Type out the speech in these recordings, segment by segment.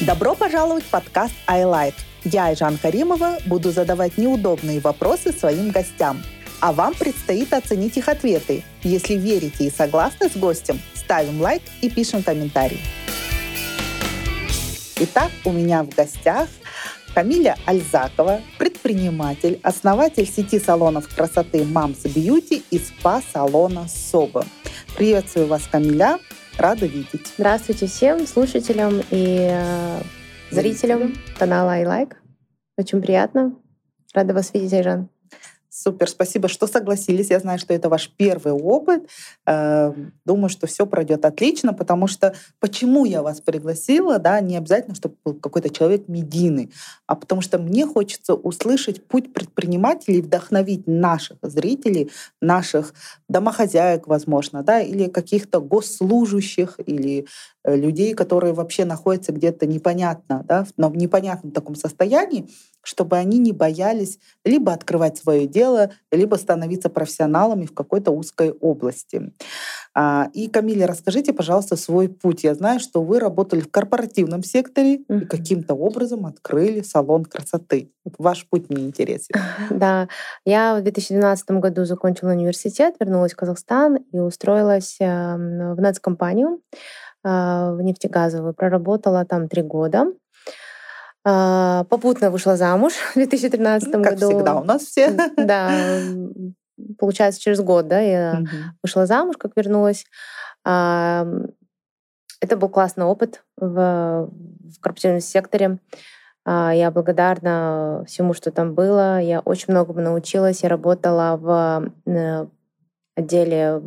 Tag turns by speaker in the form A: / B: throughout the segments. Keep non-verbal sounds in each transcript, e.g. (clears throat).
A: Добро пожаловать в подкаст iLike. Я, Айжан Каримова, буду задавать неудобные вопросы своим гостям. А вам предстоит оценить их ответы. Если верите и согласны с гостем, ставим лайк и пишем комментарий. Итак, у меня в гостях Камиля Альзакова, предприниматель, основатель сети салонов красоты Moms Beauty и спа-салона Соба. Приветствую вас, Камиля. Рада видеть.
B: Здравствуйте всем слушателям и э, зрителям канала iLike. Очень приятно. Рада вас видеть, Айжан.
A: Супер, спасибо, что согласились. Я знаю, что это ваш первый опыт. Э, думаю, что все пройдет отлично, потому что почему я вас пригласила, да, не обязательно, чтобы был какой-то человек медийный, а потому что мне хочется услышать путь предпринимателей, вдохновить наших зрителей, наших домохозяек, возможно, да, или каких-то госслужащих, или э, людей, которые вообще находятся где-то непонятно, да, в непонятном таком состоянии, чтобы они не боялись либо открывать свое дело, либо становиться профессионалами в какой-то узкой области. А, и, Камиля, расскажите, пожалуйста, свой путь. Я знаю, что вы работали в корпоративном секторе и каким-то образом открыли салон красоты. Ваш путь мне интересен. (laughs)
B: Да, я в 2012 году закончила университет, вернулась в Казахстан и устроилась эм, в нацкомпанию а, в нефтегазовую. Проработала там три года. А, попутно вышла замуж (laughs) в 2013 ну,
A: как
B: году.
A: всегда у нас все.
B: Да, получается, через год, да, я угу. вышла замуж, как вернулась. А, это был классный опыт в, в корпоративном секторе. А, я благодарна всему, что там было. Я очень многому научилась. Я работала в э, отделе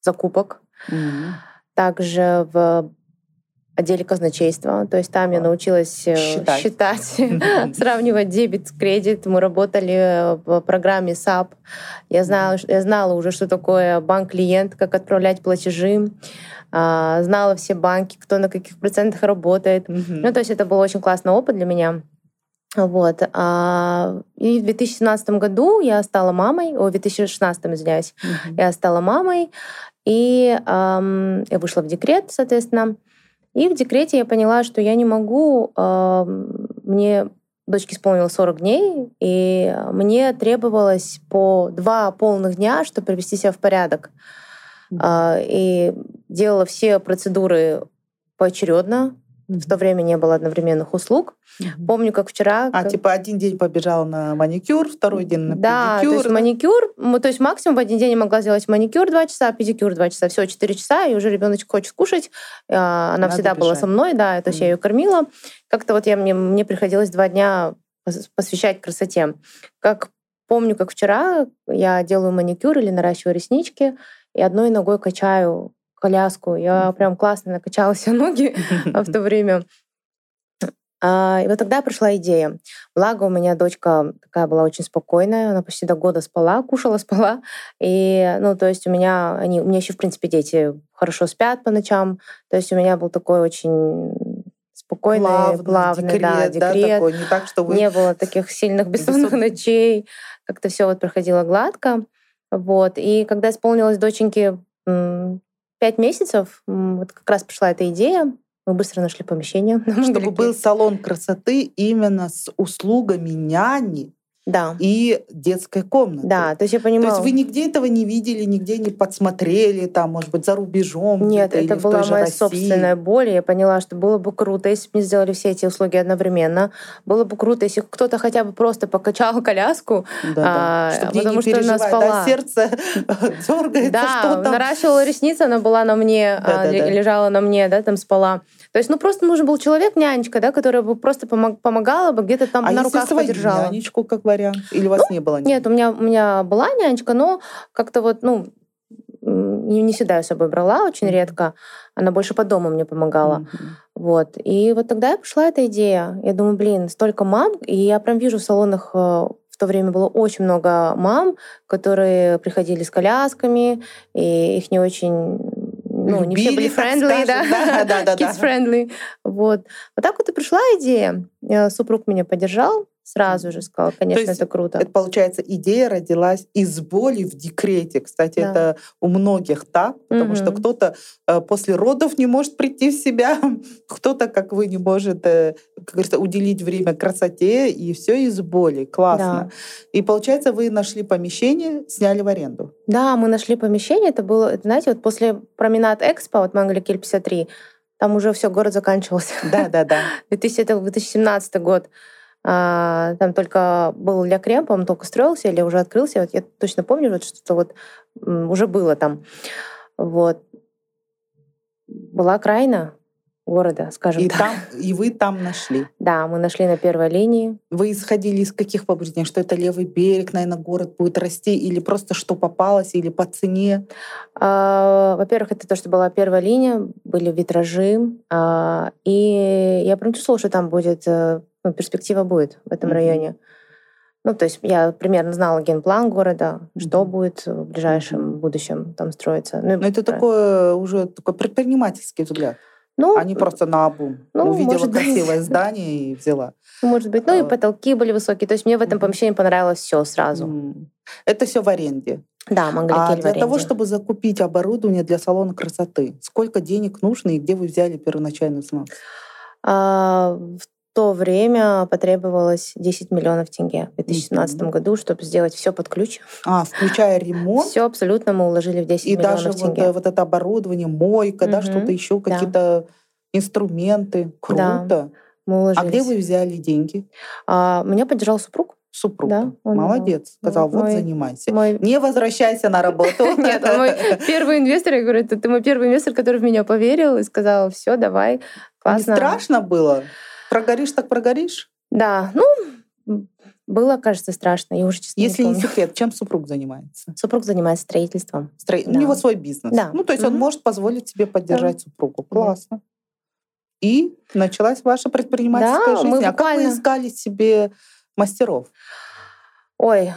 B: закупок. mm Также в отделе казначейства. То есть там я научилась э, считать, считать (laughs) (laughs) сравнивать дебет, кредит. Мы работали в программе SAP. Я знала, я знала уже, что такое банк-клиент, как отправлять платежи. А, знала все банки, кто на каких процентах работает. Ну, то есть это был очень классный опыт для меня. Вот. А, и в 2017 году я стала мамой, о, в 2016, извиняюсь, mm-hmm. я стала мамой, и эм, я вышла в декрет, соответственно. И в декрете я поняла, что я не могу, э, мне дочке исполнилось 40 дней, и мне требовалось по два полных дня, чтобы привести себя в порядок. Э, и делала все процедуры поочередно, в то время не было одновременных услуг. Помню, как вчера...
A: А,
B: как...
A: типа один день побежала на маникюр, второй день на
B: да,
A: педикюр.
B: Да, то есть маникюр, то есть максимум в один день я могла сделать маникюр два часа, педикюр два часа, все, четыре часа, и уже ребеночек хочет кушать. А, она Надо всегда бежать. была со мной, да, то есть mm-hmm. я ее кормила. Как-то вот я, мне, мне приходилось два дня посвящать красоте. Как помню, как вчера я делаю маникюр или наращиваю реснички, и одной ногой качаю коляску. Я прям классно накачала себе ноги (laughs) в то время. А, и вот тогда пришла идея. Благо у меня дочка такая была очень спокойная, она почти до года спала, кушала, (laughs) спала. И, ну, то есть у меня, они, у меня еще, в принципе, дети хорошо спят по ночам. То есть у меня был такой очень спокойный, плавный, плавный декрет, да, декрет. Да, такой, не, так, что вы... не было таких сильных (laughs) бессонных ночей. Как-то все вот проходило гладко. Вот. И когда исполнилось доченьке пять месяцев вот как раз пришла эта идея. Мы быстро нашли помещение. (laughs)
A: Чтобы был салон красоты именно с услугами няни
B: да.
A: и детской комнаты.
B: Да, то есть я понимаю.
A: То есть вы нигде этого не видели, нигде не подсмотрели, там, может быть, за рубежом?
B: Нет, это была моя России. собственная боль. Я поняла, что было бы круто, если бы мне сделали все эти услуги одновременно. Было бы круто, если кто-то хотя бы просто покачал (laughs) коляску,
A: да, а, Чтобы потому что она спала. (laughs) Да, сердце дергается,
B: да, наращивала ресницы, она была на мне, да, а, да, лежала на мне, да, там спала. То есть, ну, просто нужен был человек, нянечка, да, которая бы просто помогала бы, где-то там
A: а
B: на руках подержала.
A: нянечку, как вариант? Или у вас ну, не было
B: нянечки? Нет, у меня, у меня была нянечка, но как-то вот, ну, не, всегда я с собой брала, очень редко. Она больше по дому мне помогала. Mm-hmm. Вот. И вот тогда я пришла эта идея. Я думаю, блин, столько мам, и я прям вижу в салонах э, в то время было очень много мам, которые приходили с колясками, и их не очень ну, Любили, не все были friendly, да, да, да, да, (laughs) kids friendly. Вот. Вот так вот и пришла идея. Супруг меня поддержал, Сразу же сказала, конечно, это круто.
A: Это, получается, идея родилась из боли в декрете. Кстати, да. это у многих так, потому угу. что кто-то э, после родов не может прийти в себя, (laughs) кто-то, как вы, не может, э, как говорится, уделить время красоте, и все из боли. Классно. Да. И, получается, вы нашли помещение, сняли в аренду.
B: Да, мы нашли помещение. Это было, знаете, вот после променад Экспо, вот мы 53, там уже все, город заканчивался.
A: Да, да, да. (laughs)
B: 2017 год. А, там только был для крем, по-моему, только строился или уже открылся. Вот я точно помню, вот, что вот уже было там. Вот. Была окраина города, скажем
A: и
B: так.
A: Там, и вы там нашли? (laughs)
B: Да, мы нашли на первой линии.
A: Вы исходили из каких побуждений? Что это левый берег, наверное, город будет расти? Или просто что попалось, или по цене?
B: А, во-первых, это то, что была первая линия, были витражи. А, и я прям чувствовала, что там будет э, ну, перспектива будет в этом mm-hmm. районе. Ну, то есть я примерно знала генплан города, mm-hmm. что будет в ближайшем будущем там строиться.
A: Ну, Но это про... такое уже такой предпринимательский взгляд. Ну, а не просто на обум. Ну, Увидела красивое быть. (laughs) здание и взяла.
B: Может быть. Ну и а. потолки были высокие. То есть мне в этом помещении понравилось все сразу.
A: Это все в аренде.
B: Да, Мангаликель
A: А для того, чтобы закупить оборудование для салона красоты, сколько денег нужно и где вы взяли первоначальную сумму?
B: А, в то время потребовалось 10 миллионов тенге в 2017 mm-hmm. году, чтобы сделать все под ключ.
A: А, включая ремонт?
B: Все абсолютно мы уложили в 10
A: И
B: миллионов
A: даже
B: тенге.
A: Вот, вот это оборудование, мойка, mm-hmm. да, что-то еще, да. какие-то инструменты. Круто. Да, мы уложились. А где вы взяли деньги?
B: А, меня поддержал супруг.
A: Супруг. Да, он Молодец. Сказал, вот мой, занимайся. Мой... Не возвращайся на работу. (laughs)
B: Нет, мой первый инвестор. Я говорю, ты мой первый инвестор, который в меня поверил и сказал, все, давай, классно.
A: Страшно было? Прогоришь, так прогоришь?
B: Да, ну, было, кажется, страшно. Я уже честно
A: Если
B: не,
A: не секрет, чем супруг занимается?
B: Супруг занимается строительством.
A: Стро... Да. У него свой бизнес. Да. Ну, то есть mm-hmm. он может позволить себе поддержать да. супругу. Классно. И началась ваша предпринимательская да, жизнь. Мы буквально... А как вы искали себе мастеров?
B: Ой,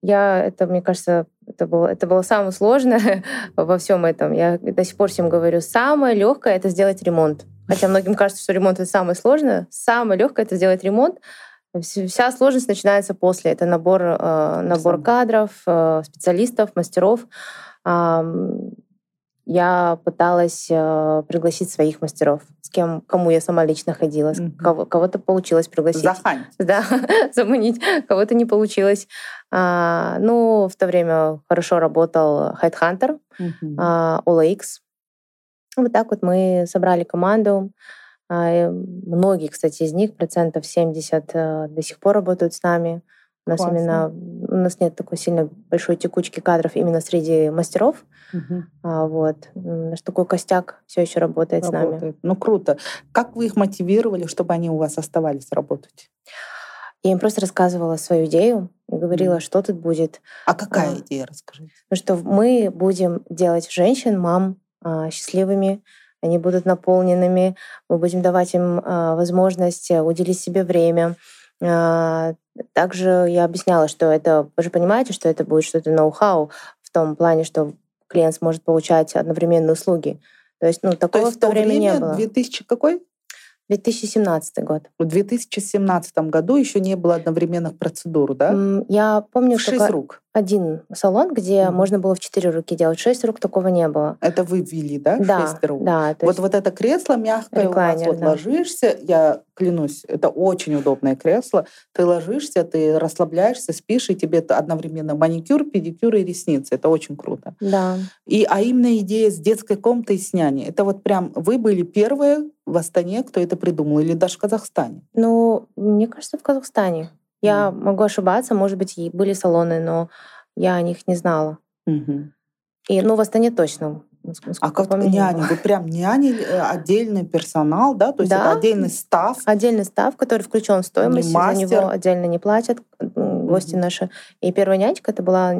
B: я это, мне кажется, это было, это было самое сложное (laughs) во всем этом. Я до сих пор всем говорю, самое легкое это сделать ремонт. Хотя многим кажется, что ремонт это самое сложное. Самое легкое это сделать ремонт. Вся сложность начинается после. Это набор, э, набор кадров, э, специалистов, мастеров. Я пыталась э, пригласить своих мастеров, с кем, кому я сама лично ходила. Mm-hmm. Кого, кого-то получилось пригласить.
A: Захань.
B: Да, (laughs) заманить. Кого-то не получилось. А, ну, в то время хорошо работал Headhunter, mm-hmm. а, OLX. Вот так вот мы собрали команду. А, многие, кстати, из них, процентов 70 э, до сих пор работают с нами. У нас Классно. именно у нас нет такой сильно большой текучки кадров именно среди мастеров. Угу. А, вот наш такой костяк все еще работает, работает с нами.
A: Ну круто. Как вы их мотивировали, чтобы они у вас оставались работать?
B: Я им просто рассказывала свою идею и говорила, mm. что тут будет.
A: А какая а, идея, расскажите?
B: Ну, что мы будем делать женщин, мам счастливыми, они будут наполненными, мы будем давать им а, возможность э, уделить себе время. А, также я объясняла, что это, вы же понимаете, что это будет что-то ноу-хау в том плане, что клиент сможет получать одновременные услуги. То есть, ну, такого То есть в то время, время не было.
A: 2000 какой?
B: 2017 год.
A: В 2017 году еще не было одновременных процедур, да?
B: Я помню,
A: в шесть рук.
B: Один салон, где mm. можно было в четыре руки делать. Шесть рук такого не было.
A: Это вы ввели, да?
B: Да. Шесть рук. Да.
A: Вот, вот это кресло мягкое Реклайнер, у вас вот да. ложишься, я клянусь, это очень удобное кресло. Ты ложишься, ты расслабляешься, спишь, и тебе это одновременно маникюр, педикюр и ресницы. Это очень круто.
B: Да.
A: И, а именно идея с детской комнатой с няней. Это вот прям вы были первые в Астане, кто это придумал, или даже в Казахстане?
B: Ну, мне кажется, в Казахстане. Я mm. могу ошибаться, может быть, и были салоны, но я о них не знала.
A: Mm-hmm.
B: И, ну, в Астане точно.
A: А как няни? Вы прям няни, э, отдельный персонал, да? То есть да. это отдельный став?
B: Отдельный став, который включен в стоимость, за него отдельно не платят гости mm-hmm. наши. И первая нянечка это была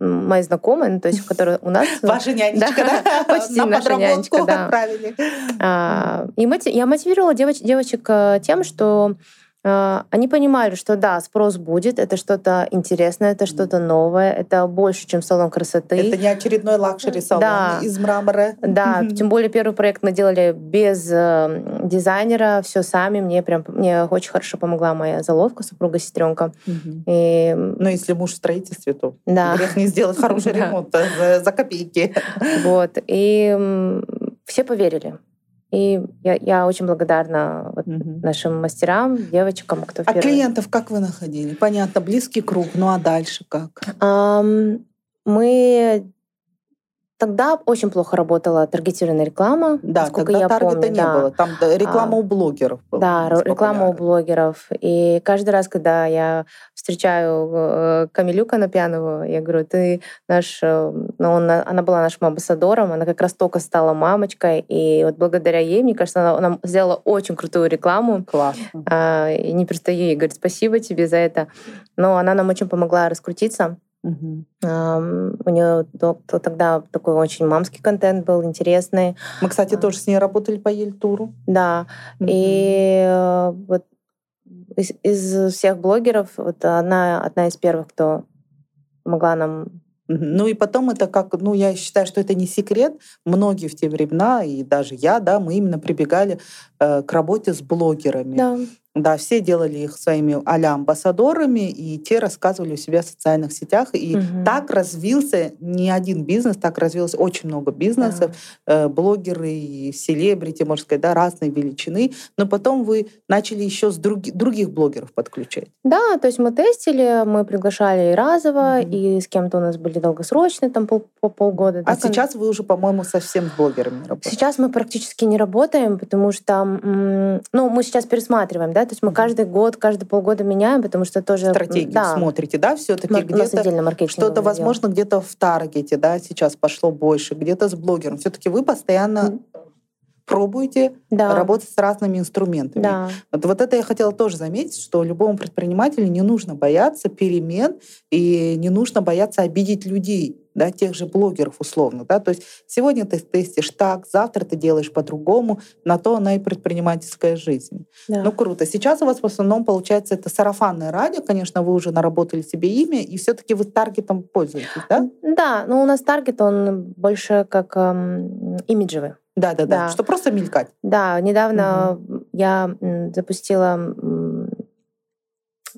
B: моя знакомая, ну, то есть, которая у нас...
A: Ваша нянечка, да? (laughs)
B: Почти наша нянечка, (laughs) да.
A: отправили.
B: А, и я мотивировала девочек э, тем, что они понимали, что да, спрос будет, это что-то интересное, это что-то новое, это больше, чем салон красоты.
A: Это не очередной luxury салон да. из мрамора.
B: Да, тем более первый проект мы делали без э, дизайнера, все сами. Мне прям мне очень хорошо помогла моя заловка, супруга сестренка.
A: И... Ну, если муж в строительстве, то да. грех не сделать хороший (laughs) ремонт за, за копейки.
B: Вот. И все поверили. И я, я очень благодарна вот угу. нашим мастерам, девочкам, кто
A: А первый. клиентов как вы находили? Понятно, близкий круг, ну а дальше как?
B: Um, мы Тогда очень плохо работала таргетированная реклама.
A: Да, тогда я таргета помню, не да. было. Там реклама а, у блогеров.
B: Да, реклама у блогеров. И каждый раз, когда я встречаю э, Камилю Конопьянову, я говорю, ты наш... Э, ну, он, она была нашим амбассадором, она как раз только стала мамочкой, и вот благодаря ей, мне кажется, она, она сделала очень крутую рекламу.
A: Классно.
B: А, и не перестаю ей говорить спасибо тебе за это. Но она нам очень помогла раскрутиться. Угу. У нее тогда такой очень мамский контент был, интересный.
A: Мы, кстати, а. тоже с ней работали по Ельтуру.
B: Да. Угу. И э, вот из, из всех блогеров вот она одна из первых, кто помогла нам
A: ну и потом это как, ну я считаю, что это не секрет. Многие в те времена, и даже я, да, мы именно прибегали э, к работе с блогерами.
B: Да.
A: Да, все делали их своими а амбассадорами, и те рассказывали у себя в социальных сетях. И угу. так развился не один бизнес, так развилось очень много бизнесов, да. э, блогеры, селебрити, можно сказать, да, разной величины. Но потом вы начали еще с други, других блогеров подключать.
B: Да, то есть мы тестили, мы приглашали и разово, угу. и с кем-то у нас были долгосрочные, там пол, по полгода.
A: А да, сейчас вы уже, по-моему, совсем с блогерами работаете.
B: Сейчас мы практически не работаем, потому что, ну, мы сейчас пересматриваем, да, то есть мы каждый год, каждый полгода меняем, потому что тоже...
A: Стратегию да. смотрите, да, все таки где-то что-то, возможно, где-то в таргете, да, сейчас пошло больше, где-то с блогером. все таки вы постоянно пробуйте да. работать с разными инструментами.
B: Да.
A: Вот, вот это я хотела тоже заметить, что любому предпринимателю не нужно бояться перемен и не нужно бояться обидеть людей, да, тех же блогеров условно. Да? То есть сегодня ты тестишь так, завтра ты делаешь по-другому, на то она и предпринимательская жизнь. Да. Ну круто. Сейчас у вас в основном получается это сарафанное радио, конечно, вы уже наработали себе имя, и все таки вы таргетом пользуетесь, да?
B: Да, но у нас таргет, он больше как эм, имиджевый.
A: Да, да, да, Что просто мелькать.
B: Да, недавно угу. я запустила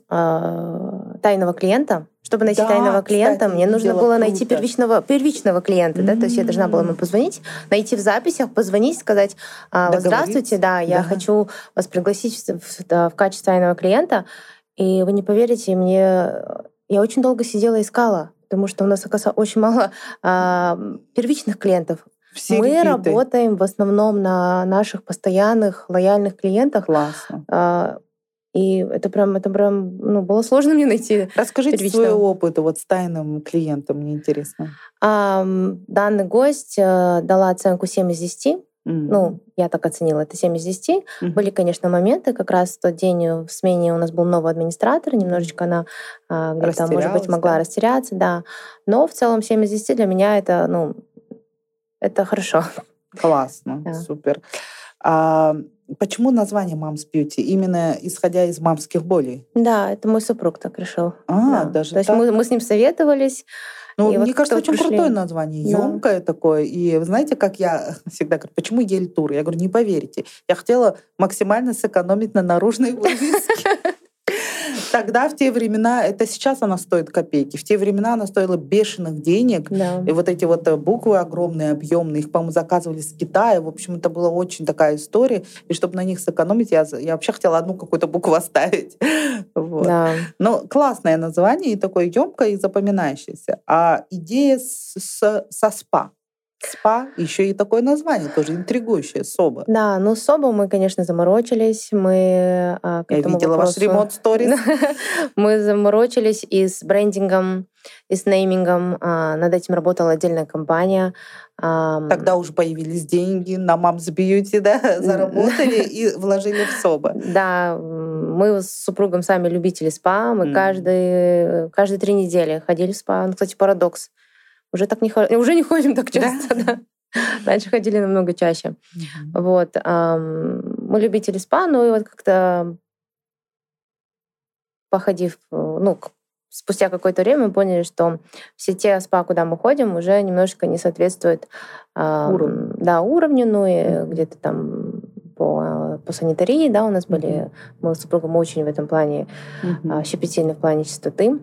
B: э, тайного клиента. Чтобы найти да, тайного клиента, кстати, мне нужно было круто. найти первичного, первичного клиента. Mm-hmm. Да? То есть я должна была ему позвонить, найти в записях, позвонить, сказать, «А, здравствуйте, да, я да. хочу вас пригласить в, в, в качестве тайного клиента. И вы не поверите, мне я очень долго сидела искала, потому что у нас, оказывается, очень мало а, первичных клиентов. Все Мы репиты. работаем в основном на наших постоянных, лояльных клиентах.
A: Классно.
B: А, и это прям, это прям, ну, было сложно мне найти.
A: Расскажите первичного. свой опыт вот с тайным клиентом, мне интересно.
B: А, данный гость а, дала оценку 7 из 10. Mm. Ну, я так оценила, это 7 из 10. Mm-hmm. Были, конечно, моменты, как раз в тот день в смене у нас был новый администратор, немножечко она а, где-то, может быть, могла да? растеряться, да. Но в целом 7 из 10 для меня это, ну, это хорошо.
A: Классно, да. супер. А почему название Moms Beauty? Именно исходя из мамских болей?
B: Да, это мой супруг так решил.
A: А, да. даже
B: То есть мы, мы с ним советовались.
A: Ну, мне вот кажется, очень пришли. крутое название, да. емкое такое. И знаете, как я (laughs) всегда говорю, почему Ель-тур? Я говорю, не поверите. Я хотела максимально сэкономить на наружной (laughs) вывеске. Тогда, в те времена, это сейчас она стоит копейки, в те времена она стоила бешеных денег.
B: Да.
A: И вот эти вот э, буквы огромные, объемные, их, по-моему, заказывали с Китая. В общем, это была очень такая история. И чтобы на них сэкономить, я, я вообще хотела одну какую-то букву оставить. (laughs) Вот.
B: Да.
A: Но классное название и такое емкое и запоминающееся. А идея с, с, со СПА. СПА, еще и такое название тоже интригующее, СОБА.
B: Да, ну СОБА мы, конечно, заморочились. Мы
A: а, к Я видела вопросу... ваш ремонт сторис. (laughs)
B: мы заморочились и с брендингом, и с неймингом. А, над этим работала отдельная компания.
A: Тогда уже появились деньги на Moms Beauty, да, заработали (laughs) и вложили в СОБА.
B: Да, мы с супругом сами любители СПА. Мы каждые, каждые три недели ходили в СПА. Ну, кстати, парадокс. Уже так не ходим, уже не ходим так часто, да. да. Раньше ходили намного чаще. Mm-hmm. Вот. Мы любители спа, но и вот как-то походив, ну, спустя какое-то время мы поняли, что все те спа, куда мы ходим, уже немножечко не соответствуют
A: уровню.
B: Да, уровню, ну и где-то там по, по санитарии, да, у нас были, мы с супругом очень в этом плане mm-hmm. щепетильны в плане чистоты.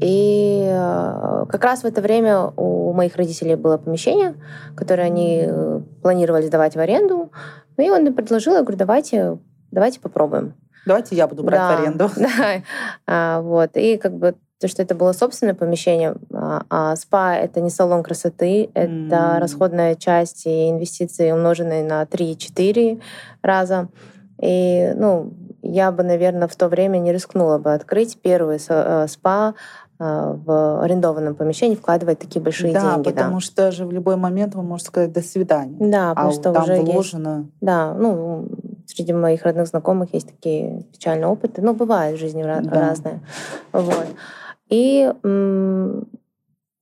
B: И э, как раз в это время у моих родителей было помещение, которое они э, планировали сдавать в аренду. Ну и он мне предложил, я говорю, давайте, давайте попробуем.
A: Давайте я буду брать да, в аренду. (laughs)
B: Да, а, вот. И как бы то, что это было собственное помещение, а, а спа — это не салон красоты, это mm. расходная часть и инвестиции, умноженные на 3-4 раза. И, ну, я бы, наверное, в то время не рискнула бы открыть первый э, спа а, в арендованном помещении вкладывать такие большие
A: да,
B: деньги.
A: Потому да, потому что же в любой момент вы можете сказать «до свидания».
B: Да, потому
A: а
B: что
A: там
B: уже
A: вложено...
B: Есть, да, ну, среди моих родных знакомых есть такие печальные опыты. Ну, бывает в жизни да. разное. Вот. И м-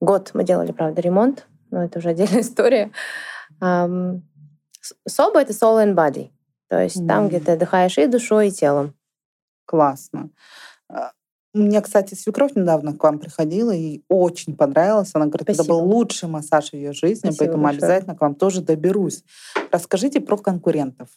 B: год мы делали, правда, ремонт, но это уже отдельная (laughs) история. Соба — это soul and body. То есть mm. там, где ты отдыхаешь и душой, и телом.
A: Классно. А, у меня, кстати, свекровь недавно к вам приходила и очень понравилось. Она говорит, Спасибо. это был лучший массаж в ее жизни, Спасибо поэтому большое. обязательно к вам тоже доберусь. Расскажите про конкурентов.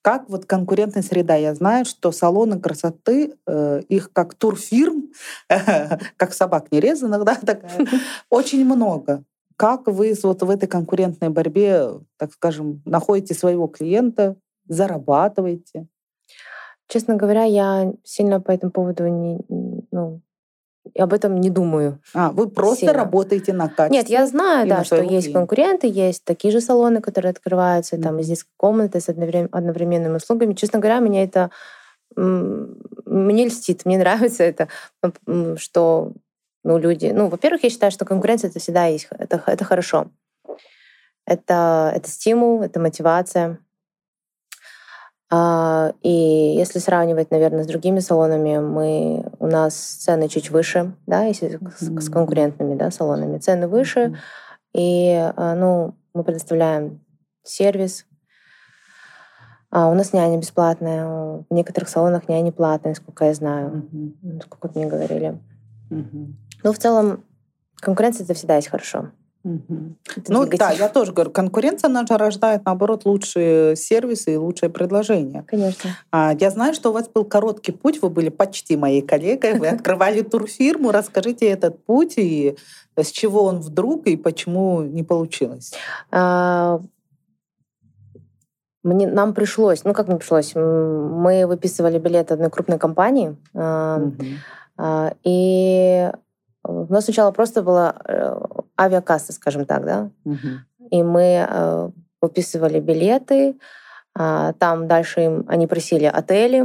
A: Как вот конкурентная среда? Я знаю, что салоны красоты, э, их как турфирм, (laughs) как собак нерезанных, да, такая, очень много. Как вы вот в этой конкурентной борьбе, так скажем, находите своего клиента, зарабатываете?
B: Честно говоря, я сильно по этому поводу не, ну, об этом не думаю.
A: А, вы просто сильно. работаете на качестве?
B: Нет, я знаю, да, что есть конкуренты, есть такие же салоны, которые открываются, mm-hmm. там здесь комнаты с одновременными услугами. Честно говоря, меня это мне льстит, мне (laughs) нравится это, что ну, люди... Ну, во-первых, я считаю, что конкуренция это всегда есть, это, это хорошо. Это, это стимул, это мотивация. А, и если сравнивать, наверное, с другими салонами, мы, у нас цены чуть выше, да, если mm-hmm. с, конкурентными да, салонами. Цены выше, mm-hmm. и а, ну, мы предоставляем сервис. А у нас няня бесплатная, в некоторых салонах няня платная, сколько я знаю, mm-hmm. сколько мне говорили. Mm-hmm. Ну, в целом, конкуренция это всегда есть хорошо.
A: Угу. Ну да, я тоже говорю, конкуренция наша рождает, наоборот, лучшие сервисы и лучшие предложения.
B: Конечно.
A: А, я знаю, что у вас был короткий путь, вы были почти моей коллегой, вы (laughs) открывали турфирму. Расскажите этот путь и с чего он вдруг и почему не получилось? А,
B: мне, нам пришлось, ну как мне пришлось, мы выписывали билет одной крупной компании, угу. и у нас сначала просто была э, авиакасса, скажем так, да. Угу. И мы э, выписывали билеты, э, там дальше им они просили отели.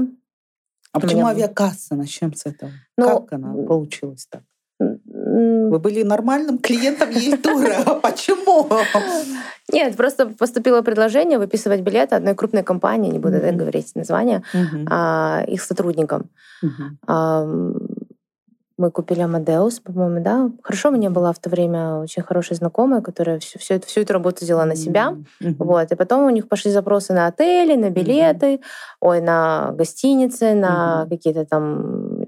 A: А почему меня... авиакасса? Начнем с этого. Ну, как она получилась так? Вы были нормальным клиентом тура. А почему?
B: Нет, просто поступило предложение выписывать билеты одной крупной компании, не буду mm-hmm. говорить название, mm-hmm. а, их сотрудникам. Mm-hmm мы купили Амадеус, по-моему, да. Хорошо, у меня была в то время очень хорошая знакомая, которая всю, всю, эту, всю эту работу взяла на себя. Mm-hmm. Вот. И потом у них пошли запросы на отели, на билеты, mm-hmm. ой, на гостиницы, на mm-hmm. какие-то там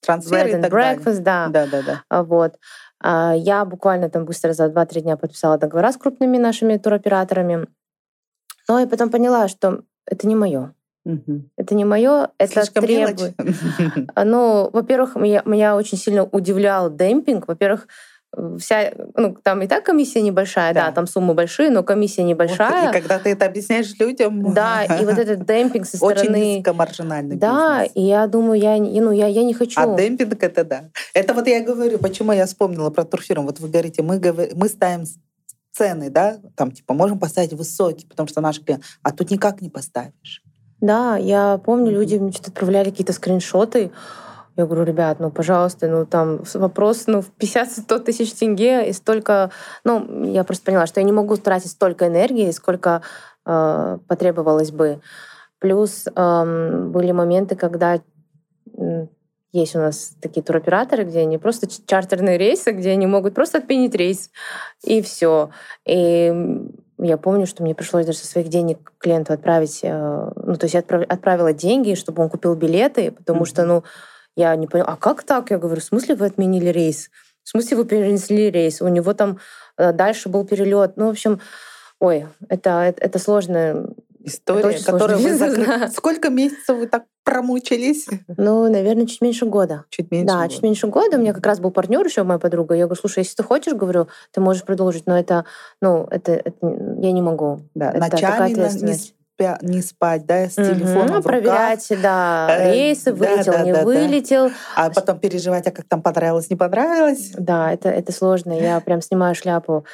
A: трансферы
B: and breakfast,
A: да. Да, да, да.
B: А, вот. А, я буквально там быстро за 2-3 дня подписала договора с крупными нашими туроператорами. Но я потом поняла, что это не мое. Угу. Это не мое, это Слишком требует. (laughs) Ну, во-первых, меня, меня очень сильно удивлял демпинг. Во-первых, вся, ну, там и так комиссия небольшая, да, да там суммы большие, но комиссия небольшая.
A: Вот, и когда ты это объясняешь людям...
B: Да, и вот этот демпинг со стороны...
A: Очень низкомаржинальный
B: Да,
A: бизнес.
B: и я думаю, я, ну, я, я не хочу...
A: А демпинг это да. Это вот я говорю, почему я вспомнила про турфирм. Вот вы говорите, мы, мы ставим цены, да, там типа можем поставить высокие, потому что наш клиент, а тут никак не поставишь.
B: Да, я помню, люди мне что-то отправляли какие-то скриншоты. Я говорю, ребят, ну, пожалуйста, ну, там вопрос, ну, в 50-100 тысяч тенге и столько... Ну, я просто поняла, что я не могу тратить столько энергии, сколько э, потребовалось бы. Плюс э, были моменты, когда есть у нас такие туроператоры, где они просто чартерные рейсы, где они могут просто отменить рейс, и все. И я помню, что мне пришлось даже со своих денег клиенту отправить, э, ну, то есть я отправила деньги, чтобы он купил билеты, потому mm-hmm. что, ну, Я не поняла, а как так? Я говорю, в смысле вы отменили рейс? В смысле вы перенесли рейс? У него там э, дальше был перелет. Ну, в общем, ой, это, это, это сложно
A: история, которую вы закрыли. (laughs) Сколько месяцев вы так промучились?
B: Ну, наверное, чуть меньше года.
A: Чуть меньше
B: Да,
A: года.
B: чуть меньше года. У меня как раз был партнер еще, моя подруга. Я говорю, слушай, если ты хочешь, говорю, ты можешь продолжить, но это, ну, это, это я не могу.
A: Да,
B: это такая
A: не,
B: ответственность.
A: не спать, да, с телефоном
B: Ну,
A: в руках,
B: проверять, да,
A: Э,
B: рейсы,
A: да,
B: вылетел,
A: да,
B: не
A: да, да.
B: вылетел.
A: а потом переживать, а как там понравилось, не понравилось.
B: Да, это, это сложно. Я прям снимаю шляпу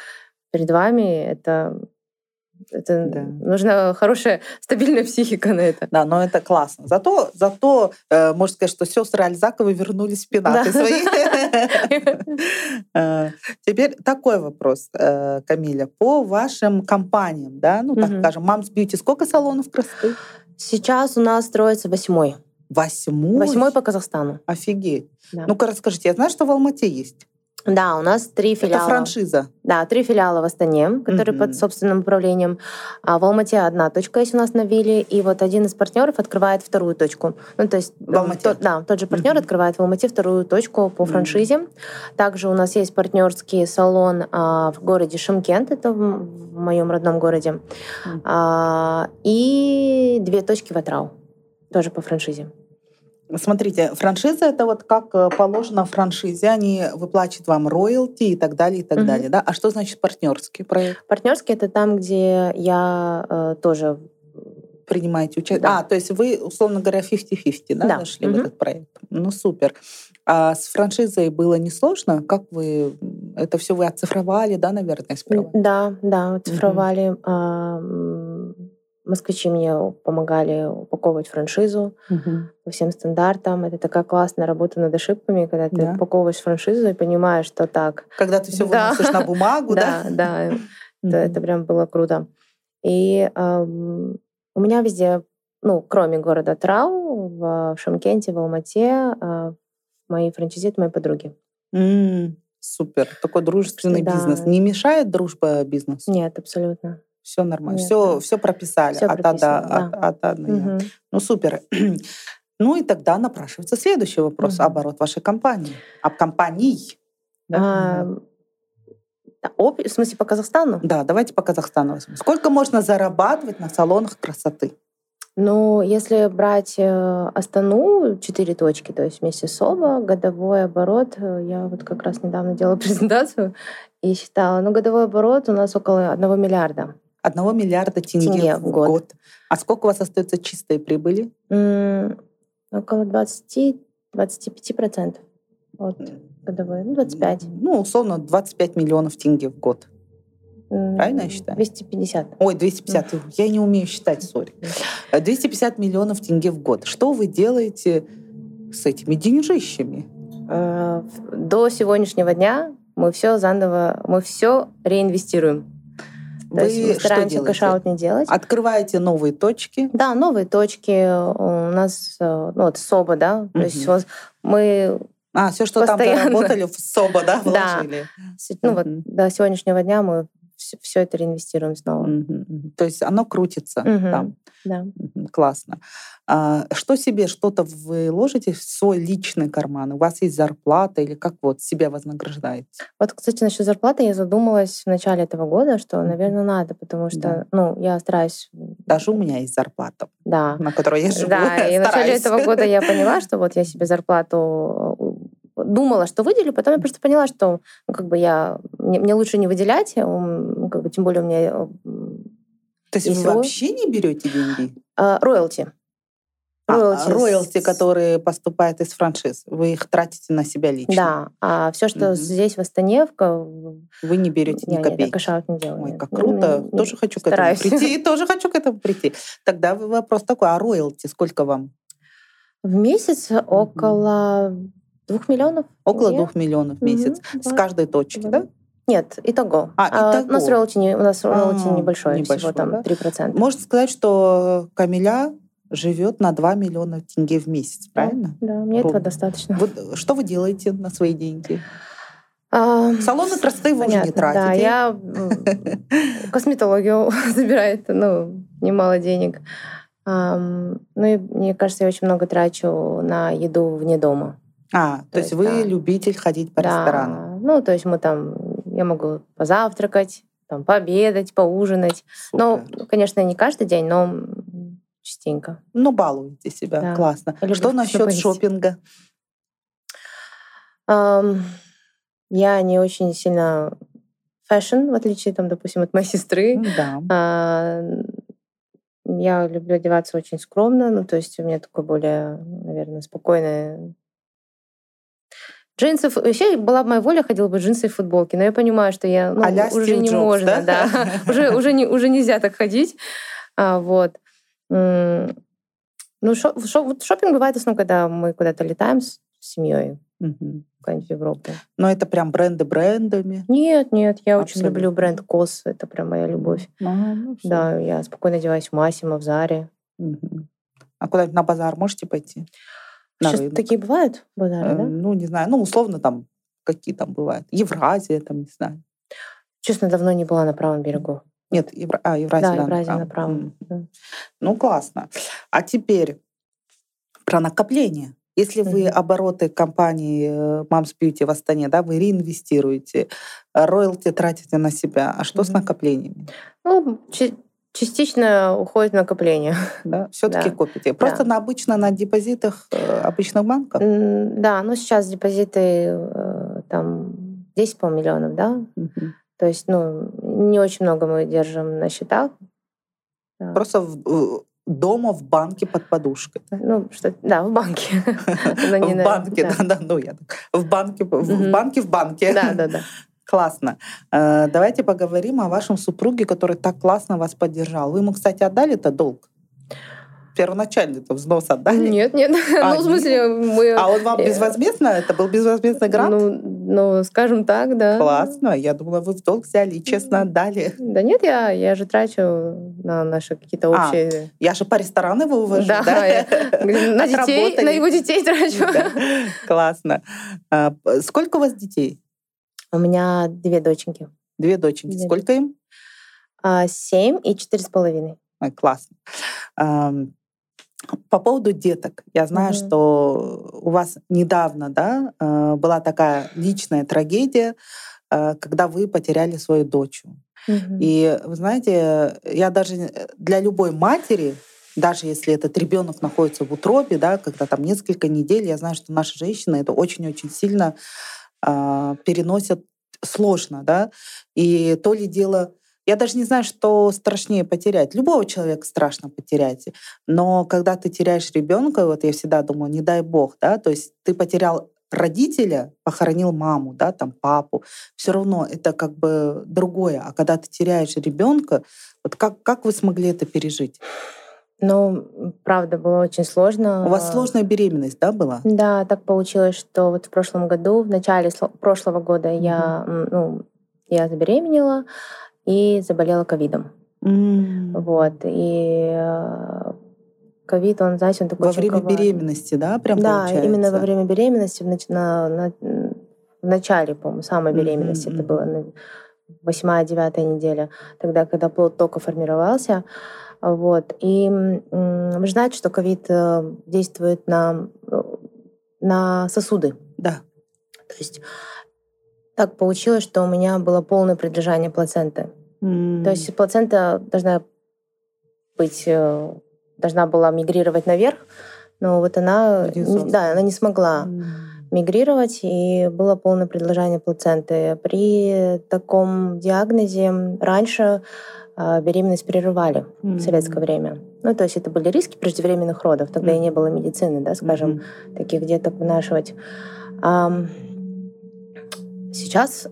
B: перед вами. Это, это
A: Да.
B: нужна хорошая, стабильная психика на это.
A: Да, но это классно. Зато, зато э, можно сказать, что сестры Альзаковы вернулись в пенаты
B: Да.
A: свои. (laughs) Э, Теперь такой вопрос, э, Камиля. По вашим компаниям, да, ну, так скажем, Мамс Бьюти, сколько салонов красоты?
B: Сейчас у нас строится восьмой.
A: Восьмой?
B: Восьмой по Казахстану.
A: Офигеть.
B: Да.
A: Ну-ка расскажите, я знаю, что в Алмате есть.
B: Да, у нас три филиала.
A: Это франшиза.
B: Да, три филиала в Астане, которые
A: Мгм.
B: под собственным управлением. А в Алмате одна точка есть у нас на вилле, и вот один из партнеров открывает вторую точку. Ну, то есть
A: В Алмате?
B: тот- да, тот же партнер
A: Мгм.
B: открывает в Алмате вторую точку по
A: Мгм.
B: франшизе. Также у нас есть партнерский салон а, в городе Шымкент, это в, в моем родном городе,
A: Мгм.
B: А, и две точки в Атрау, тоже по франшизе.
A: Смотрите, франшиза это вот как э, положено в франшизе, они выплачивают вам роялти и так далее, и так
B: Мгм.
A: далее. Да? А что значит партнерский проект?
B: Партнерский это там, где я э, тоже
A: Принимаете участие?
B: Да.
A: А, то есть вы, условно говоря, 50-50, да,
B: Да.
A: нашли в
B: Мгм.
A: этот проект? Ну, супер. А с франшизой было несложно? Как вы... Это все вы оцифровали, да, наверное, сперва?
B: Да, да, цифровали. А, м, Москвичи мне помогали упаковывать франшизу
A: Мгм.
B: по всем стандартам. Это такая классная работа над ошибками, когда ты
A: Да.
B: упаковываешь франшизу и понимаешь, что так.
A: Когда ты все
B: Да.
A: выносишь на бумагу, да? (laughs)
B: Да, да, это, прям было круто. И у меня везде, ну, кроме города Трау, в Шымкенте, в Алмате, а, мои франчайзи — это мои подруги.
A: Супер. Такой дружественный бизнес. Не мешает дружба бизнесу?
B: Нет, абсолютно.
A: Все нормально.
B: Нет,
A: Все,
B: да.
A: все прописали.
B: Всё
A: от, А
B: прописано,
A: от, от Я.
B: Мгм.
A: Ну, супер. (clears throat) Ну и тогда напрашивается следующий вопрос.
B: Мгм.
A: Оборот вашей компании. Об компаний. Да?
B: А, да, об- в смысле, по Казахстану?
A: Да, давайте по Казахстану возьмем. Сколько можно зарабатывать на салонах красоты?
B: Ну, если брать э, Астану, четыре точки, то есть вместе с ОБА, годовой оборот, э, я вот как раз недавно делала (laughs) презентацию и считала, ну, годовой оборот у нас около одного миллиарда.
A: Одного миллиарда тенге,
B: Тенге
A: в
B: год.
A: год. А сколько у вас остается чистой прибыли?
B: М, Около 20-25% от годовой, ну, 25.
A: Ну, условно, 25 миллионов тенге в год. Правильно я считаю?
B: 250.
A: Ой, 250. Я не умею считать, sorry. (laughs) Э, 250 миллионов тенге в год. Что вы делаете с этими деньжищами?
B: Э, До сегодняшнего дня мы все заново, мы все реинвестируем. То есть мы стараемся
A: cash
B: out не делать.
A: Открываете новые точки.
B: Да, новые точки у нас, э, ну вот СОБа, да, то есть вот мы
A: А, все, что
B: Постоянно.
A: там заработали, в СОБа, да, (laughs)
B: Да.
A: вложили?
B: с- ну вот до сегодняшнего дня мы все это реинвестируем снова.
A: Мгм. То есть оно крутится
B: Мгм.
A: там.
B: Да.
A: Мгм, Классно. А, что себе, что-то вы ложите в свой личный карман? У вас есть зарплата или как вот себя вознаграждаете?
B: Вот, кстати, насчет зарплаты я задумалась в начале этого года, что, наверное, надо, потому что,
A: Да.
B: ну, я стараюсь,
A: Даже у меня есть зарплата,
B: да,
A: на которой я живу.
B: Да, (laughs) и в начале этого года я поняла, (laughs) что вот я себе зарплату э, думала, что выделю, потом я просто поняла, что ну, как бы я мне, мне лучше не выделять, тем более у меня э,
A: То есть
B: и
A: вы вообще не берете деньги?
B: а, роялти.
A: А,
B: Роялти.
A: роялти,
B: с-
A: которые поступают из франшиз, вы их тратите на себя лично?
B: Да, а все, что
A: Мгм.
B: здесь в Астане, в
A: Вы не берете ни
B: я, нет, я
A: копейки?
B: cash out не делаю.
A: Ой, как
B: Ну,
A: круто.
B: ну,
A: Тоже хочу к этому
B: стараюсь.
A: прийти. (laughs) Тоже хочу к этому прийти. Тогда вопрос такой, а роялти сколько вам?
B: В месяц около двух миллионов.
A: Около двух миллионов в месяц. С
B: да.
A: каждой точки,
B: Да.
A: да?
B: Нет, итого.
A: А,
B: У нас
A: итого.
B: роялти, у нас роялти
A: А,
B: небольшое,
A: небольшое,
B: всего там
A: да?
B: 3%.
A: Можно сказать, что Камиля живет на 2 миллиона тенге в месяц, правильно?
B: Да, мне этого
A: Круто.
B: достаточно.
A: Вот что вы делаете на свои деньги?
B: А,
A: Салоны красоты вы уже не
B: понятно, Да,
A: тратите.
B: я (laughs) косметологию (laughs) забирает, ну, немало денег. Um, ну и мне кажется, я очень много трачу на еду вне дома.
A: А, то, то есть, есть вы да. любитель ходить по да. ресторанам?
B: Ну, то есть мы там, я могу позавтракать, там, пообедать, поужинать. Супер. Ну, конечно, не каждый день, но частенько.
A: Ну, балуете себя, да. классно. Что насчет шопинга?
B: Um, я не очень сильно fashion, в отличие, там, допустим, от моей (laughs) сестры.
A: Да.
B: Uh, я люблю одеваться очень скромно, ну, то есть у меня такое более, наверное, спокойное Джинсов, вообще была бы моя воля, ходила бы джинсы и футболки, но я понимаю, что я ну, уже Стив не Джобс, можно, да, да. (laughs) уже уже не уже нельзя так ходить, а, вот. Ну, шо, шо, шопинг бывает в основном, когда мы куда-то летаем с семьей, угу. в Европу.
A: Но это прям бренды брендами?
B: Нет, нет, я Абсолютно. очень люблю бренд COS, это прям моя любовь. А, ну, да, я спокойно одеваюсь в Massimo, в Заре.
A: Угу. А куда-нибудь на базар можете пойти?
B: На Сейчас рынок? такие бывают базары, э, да?
A: Ну, не знаю, ну, условно там, какие там бывают. Евразия, там, не знаю.
B: Честно, давно не была на правом берегу.
A: Нет, Евра... а, Евразия.
B: Да, Евразия на правом. Да.
A: Ну, классно. А теперь про накопление. Если вы mm-hmm. обороты компании э, Moms Beauty в Астане, да, вы реинвестируете, роялти тратите на себя, а что mm-hmm. с накоплениями?
B: Ну, частично уходит в накопление.
A: Да, все-таки да. копите. Просто да. на обычно на депозитах э, обычных банков?
B: Да, ну сейчас депозиты э, там 10, по миллионов, да? Угу. То есть, ну, не очень много мы держим на счетах.
A: Просто в, дома в банке под подушкой.
B: Да? Ну, что, да, в банке. (laughs)
A: В банке, да, да, ну я в банке, в банке, в банке.
B: Да, да, да.
A: Классно. Э, давайте поговорим о вашем супруге, который так классно вас поддержал. Вы ему, кстати, отдали это долг? первоначальный это взнос отдали?
B: Нет, нет. А, (laughs) ну, в смысле, мы...
A: А он вам э, безвозмездно? Это был безвозмездный грант?
B: Ну, ну, скажем так, да.
A: Классно. Я думала, вы в долг взяли и честно отдали.
B: Да нет, я, я же трачу на наши какие-то а, общие... А,
A: я же по ресторанам его увожу, да? да? (laughs) Я,
B: на детей, на его детей трачу. Да.
A: Классно. А, сколько у вас детей?
B: У меня две доченьки.
A: Две доченьки. Две. Сколько им?
B: А, семь и четыре с половиной.
A: Классно. По поводу деток, я знаю, mm что у вас недавно, да, э, была такая личная трагедия, э, когда вы потеряли свою дочь. mm И вы знаете, я даже для любой матери, даже если этот ребенок находится в утробе, да, когда там несколько недель, я знаю, что наши женщины это очень-очень сильно переносят сложно, да, и то ли дело я даже не знаю, что страшнее потерять. Любого человека страшно потерять. Но когда ты теряешь ребенка, вот я всегда думаю, не дай бог, да, то есть ты потерял родителя, похоронил маму, да, там папу, все равно это как бы другое. А когда ты теряешь ребенка, вот как, как вы смогли это пережить?
B: Ну, правда, было очень сложно.
A: У вас сложная беременность, да, была?
B: Да, так получилось, что вот в прошлом году, в начале прошлого года mm-hmm. я, ну, я забеременела, и заболела ковидом.
A: Mm.
B: Вот. И э, ковид, он, знаете, он такой...
A: Во время коварный. беременности, да, прям
B: Да,
A: получается?
B: именно во время беременности, в, нач... на, на, в начале, по-моему, самой беременности, mm-hmm. это было восьмая-девятая неделя, тогда, когда плод только формировался. Вот. И вы же знаете, что ковид э, действует на, э, на сосуды.
A: Да.
B: То есть так получилось, что у меня было полное придержание плаценты.
A: Mm.
B: То есть плацента должна быть, э, должна была мигрировать наверх, но вот она, не, да, она не смогла mm. мигрировать, и было полное предложение плаценты. При таком диагнозе раньше беременность прерывали mm. в советское время. Ну, то есть это были риски преждевременных родов. Тогда mm. и не было медицины, да, скажем, mm-hmm. таких деток вынашивать. Сейчас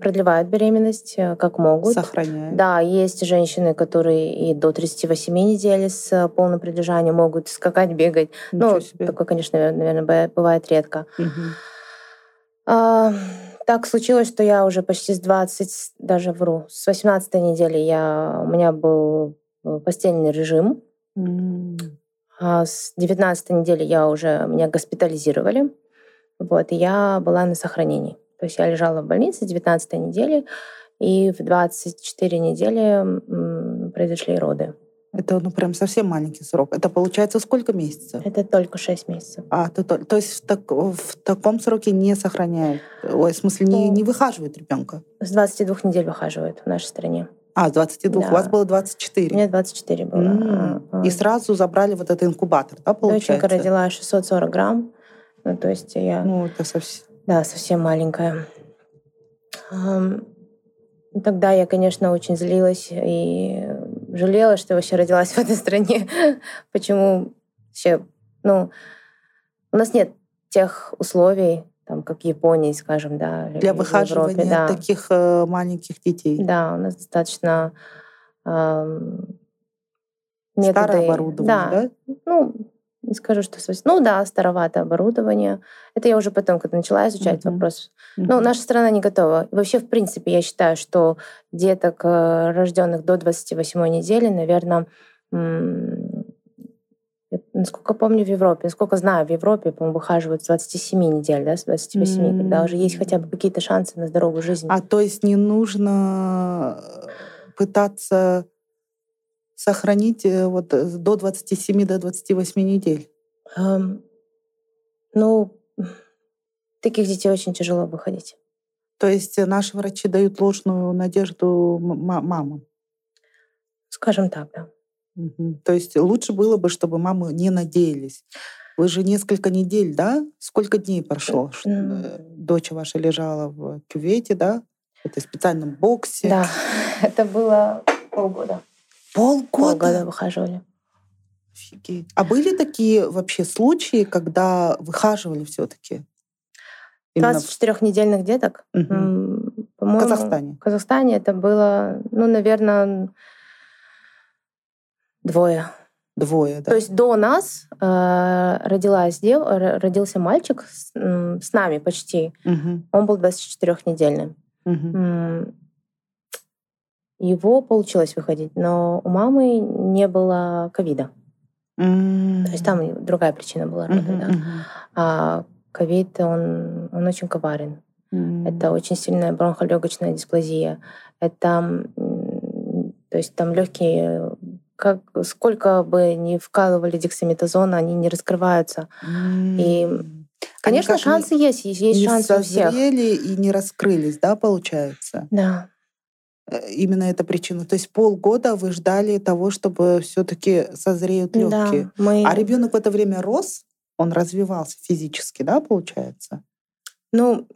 B: продлевают беременность э, как могут.
A: Сохраняют.
B: Да, есть женщины, которые и до 38 недель с э, полным прилежанием могут скакать, бегать. Ничего ну, себе. такое, конечно, наверное, бывает редко.
A: Угу.
B: А, так случилось, что я уже почти с 20, даже вру, с 18 недели я, у меня был э, постельный режим.
A: Mm.
B: А с 19 недели я уже меня госпитализировали. Вот, и я была на сохранении. То есть я лежала в больнице 19 недели, и в 24 недели произошли роды.
A: Это ну прям совсем маленький срок. Это получается сколько месяцев?
B: Это только 6 месяцев.
A: А, то, то, то есть в, так, в таком сроке не сохраняют, ой, в смысле не, не выхаживают ребенка?
B: С 22 недель выхаживают в нашей стране.
A: А, 22. Да. У вас было 24?
B: Мне 24 было.
A: Mm. И сразу забрали вот этот инкубатор, да, получается?
B: Доченька родила 640 грамм. Ну, то есть я...
A: Ну, это совсем...
B: Да, совсем маленькая. Тогда я, конечно, очень злилась и жалела, что вообще родилась (laughs) в этой стране. Почему вообще, ну, у нас нет тех условий, там, как в Японии, скажем, да.
A: Для выхаживания Европе, да. таких э, маленьких детей.
B: Да, у нас достаточно э,
A: методы... Старое оборудование, да?
B: да? Ну, не скажу, что... Ну да, старовато оборудование. Это я уже потом, когда начала изучать mm-hmm. вопрос. Mm-hmm. Ну, наша страна не готова. Вообще, в принципе, я считаю, что деток, э, рожденных до 28 недели, наверное, насколько помню, в Европе, насколько знаю, в Европе, по-моему, выхаживают с 27 недель, да, с 28, mm-hmm. когда уже есть хотя бы какие-то шансы на здоровую жизнь.
A: А то есть не нужно пытаться сохранить э, вот э, до 27 до 28 недель? Um,
B: ну, таких детей очень тяжело выходить.
A: То есть э, наши врачи дают ложную надежду мамам?
B: Скажем так, да.
A: Угу. То есть лучше было бы, чтобы мамы не надеялись. Вы же несколько недель, да? Сколько дней прошло? Mm. Дочь ваша лежала в кювете, да? В этой специальном боксе.
B: Да, (laughs) это было полгода.
A: Полгода?
B: Полгода выхаживали.
A: Офигеть. А были такие вообще случаи, когда выхаживали все-таки?
B: 24-недельных деток?
A: Угу. В Казахстане?
B: В Казахстане это было, ну, наверное, двое.
A: Двое, да.
B: То есть до нас э, родилась дев, родился мальчик с, с нами почти.
A: Угу.
B: Он был 24-недельным.
A: Угу.
B: Его получилось выходить, но у мамы не было ковида.
A: Mm.
B: То есть там другая причина была рода, mm-hmm, да. А ковид, он, он очень коварен.
A: Mm.
B: Это очень сильная бронхолегочная дисплазия. Это, то есть там легкие, как, сколько бы ни вкалывали дексаметазона, они не раскрываются.
A: Mm.
B: И Конечно, шансы не, есть, есть
A: не
B: шансы у всех.
A: и не раскрылись, да, получается?
B: Да.
A: Э, именно эта причина. То есть полгода вы ждали того, чтобы все-таки созреют легкие.
B: Да, мы...
A: А ребенок в это время рос, он развивался физически, да, получается?
B: Ну,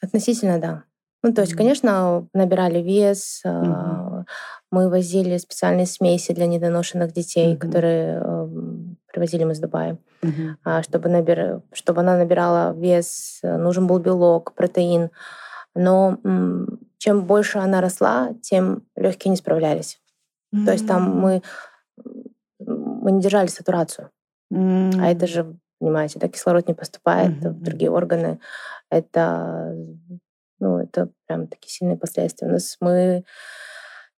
B: относительно, да. Ну, то есть, mm-hmm. конечно, набирали вес, mm-hmm. мы возили специальные смеси для недоношенных детей, mm-hmm. которые привозили мы из Дубая.
A: Mm-hmm.
B: Чтобы, набир... чтобы она набирала вес, нужен был белок, протеин. Но чем больше она росла, тем легкие не справлялись. Mm-hmm. То есть там мы, мы не держали сатурацию.
A: Mm-hmm.
B: А это же, понимаете, да, кислород не поступает mm-hmm. в другие органы. Это, ну, это прям такие сильные последствия. У нас мы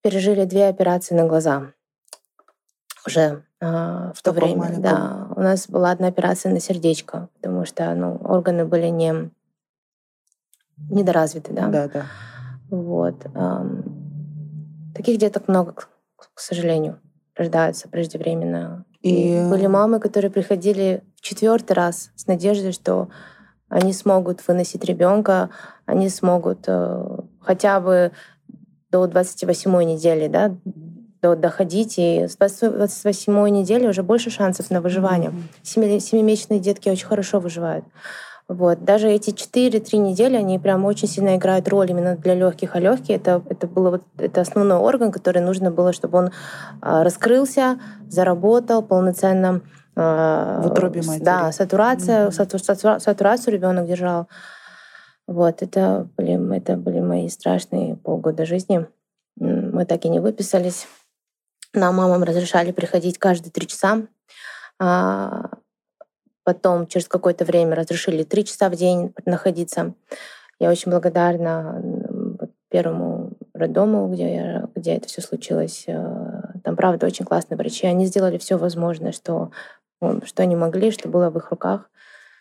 B: пережили две операции на глаза уже э, в то время. Маленьком. Да, у нас была одна операция на сердечко, потому что ну, органы были не недоразвиты, да.
A: Да, да.
B: Вот. Таких деток много, к сожалению, рождаются преждевременно. И... и были мамы, которые приходили в четвертый раз с надеждой, что они смогут выносить ребенка, они смогут э, хотя бы до 28 недели, да, до, доходить. И с 28 недели уже больше шансов на выживание. Mm-hmm. Семимесячные детки очень хорошо выживают. Вот. Даже эти 4-3 недели, они прям очень сильно играют роль именно для легких. А легкие это, это, было вот, это основной орган, который нужно было, чтобы он а, раскрылся, заработал полноценно.
A: А, в утробе матери.
B: Да, сатурация, mm-hmm. сату, сатурацию ребенок держал. Вот, это были, это были мои страшные полгода жизни. Мы так и не выписались. Нам мамам разрешали приходить каждые три часа. А, Потом через какое-то время разрешили три часа в день находиться. Я очень благодарна первому роддому, где, я, где это все случилось. Э, там, правда, очень классные врачи. Они сделали все возможное, что, что они могли, что было в их руках.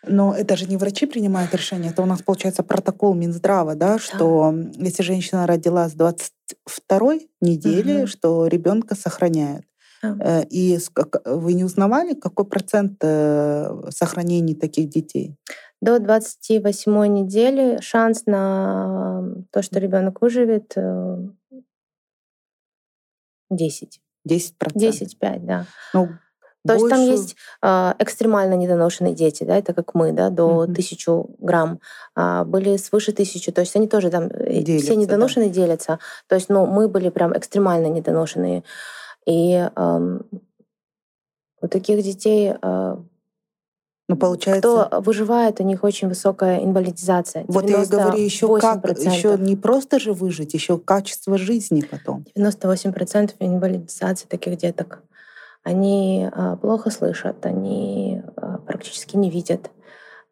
A: Но это же не врачи принимают решение, это у нас получается протокол Минздрава, да, что да. если женщина родила с 22 недели, угу. что ребенка сохраняют. Да. И вы не узнавали, какой процент сохранений таких детей?
B: До 28 недели шанс на то, что ребенок выживет, 10.
A: 10
B: 10-5, да. Ну, то больше... есть там есть э, экстремально недоношенные дети, да, это как мы, да, до mm-hmm. тысячу грамм. А, были свыше тысячи, то есть они тоже там, э, делятся, все недоношенные да. делятся. То есть, ну, мы были прям экстремально недоношенные. И у таких детей э,
A: ну, получается...
B: Кто выживает, у них очень высокая инвалидизация.
A: Вот я говорю, еще как, еще не просто же выжить, еще качество жизни потом.
B: 98% инвалидизации таких деток. Они а, плохо слышат, они а, практически не видят.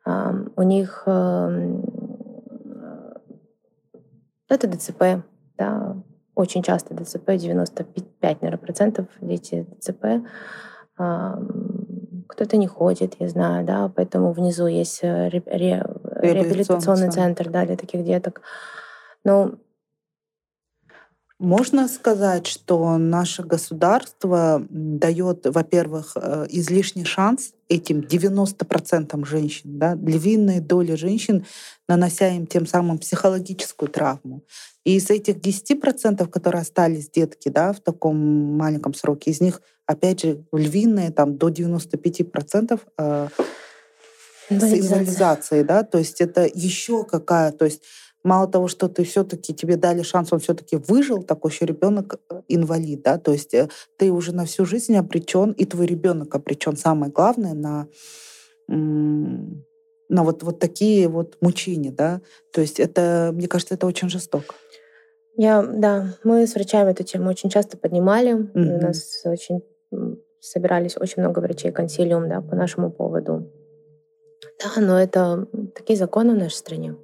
B: А, у них это ДЦП, да, очень часто ДЦП, 95, наверное, процентов дети ДЦП. Кто-то не ходит, я знаю, да, поэтому внизу есть э, ре, ре, реабилитационный центр да, для таких деток. Но
A: можно сказать, что наше государство дает, во-первых, э, излишний шанс этим 90% женщин, да, львиной доли женщин, нанося им тем самым психологическую травму. И из этих 10%, которые остались детки да, в таком маленьком сроке, из них, опять же, львиные там, до 95% э, с инвалидизацией. Да? То есть это еще какая... То есть мало того, что ты все-таки тебе дали шанс, он все-таки выжил, такой еще ребенок э, инвалид, да, то есть э, ты уже на всю жизнь обречен, и твой ребенок обречен, самое главное, на на вот, вот такие вот мучения, да. То есть это, мне кажется, это очень жестоко.
B: Я, да, мы с врачами эту тему очень часто поднимали. Mm-hmm. У нас очень собирались очень много врачей консилиум, да, по нашему поводу. Да, но это такие законы в нашей стране.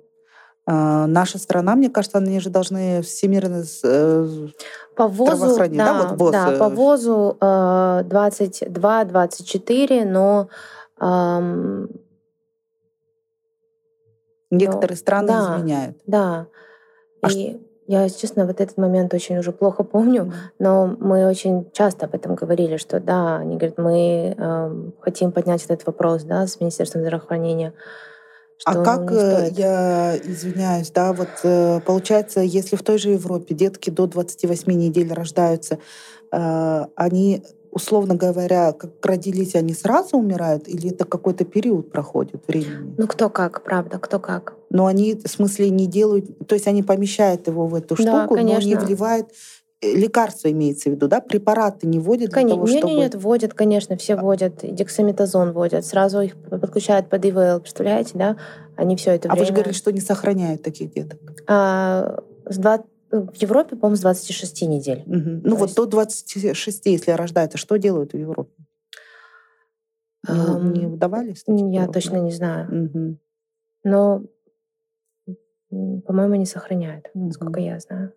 A: А, наша страна, мне кажется, они же должны всемирно э,
B: по ВОЗу, да, да, вот ВОЗ. да, по ВОЗу э, 22-24, но эм,
A: некоторые но, страны да, изменяют.
B: Да. А и что? я, честно, вот этот момент очень уже плохо помню, но мы очень часто об этом говорили, что да, они говорят, мы э, хотим поднять этот вопрос, да, с Министерством здравоохранения.
A: А как, э, я извиняюсь, да, вот э, получается, если в той же Европе детки до 28 недель рождаются, э, они, условно говоря, как родились, они сразу умирают, или это какой-то период проходит времени?
B: Ну, кто как, правда, кто как.
A: Но они, в смысле, не делают, то есть они помещают его в эту да, штуку, конечно. но не вливают лекарства имеется в виду, да? Препараты не вводят
B: конечно,
A: для того,
B: чтобы... Нет, нет, вводят, конечно, все а. вводят. Дексаметазон вводят. Сразу их подключают под ИВЛ, представляете, да? Они все это
A: время... А вы же говорили, что не сохраняют таких деток.
B: А, с 20... В Европе, по-моему, с 26 недель.
A: Угу. Ну вот есть... до 26, если рождается, что делают в Европе? Не, um, не удавались?
B: Я точно не знаю. Угу. Но, по-моему, не сохраняют, угу. насколько я знаю.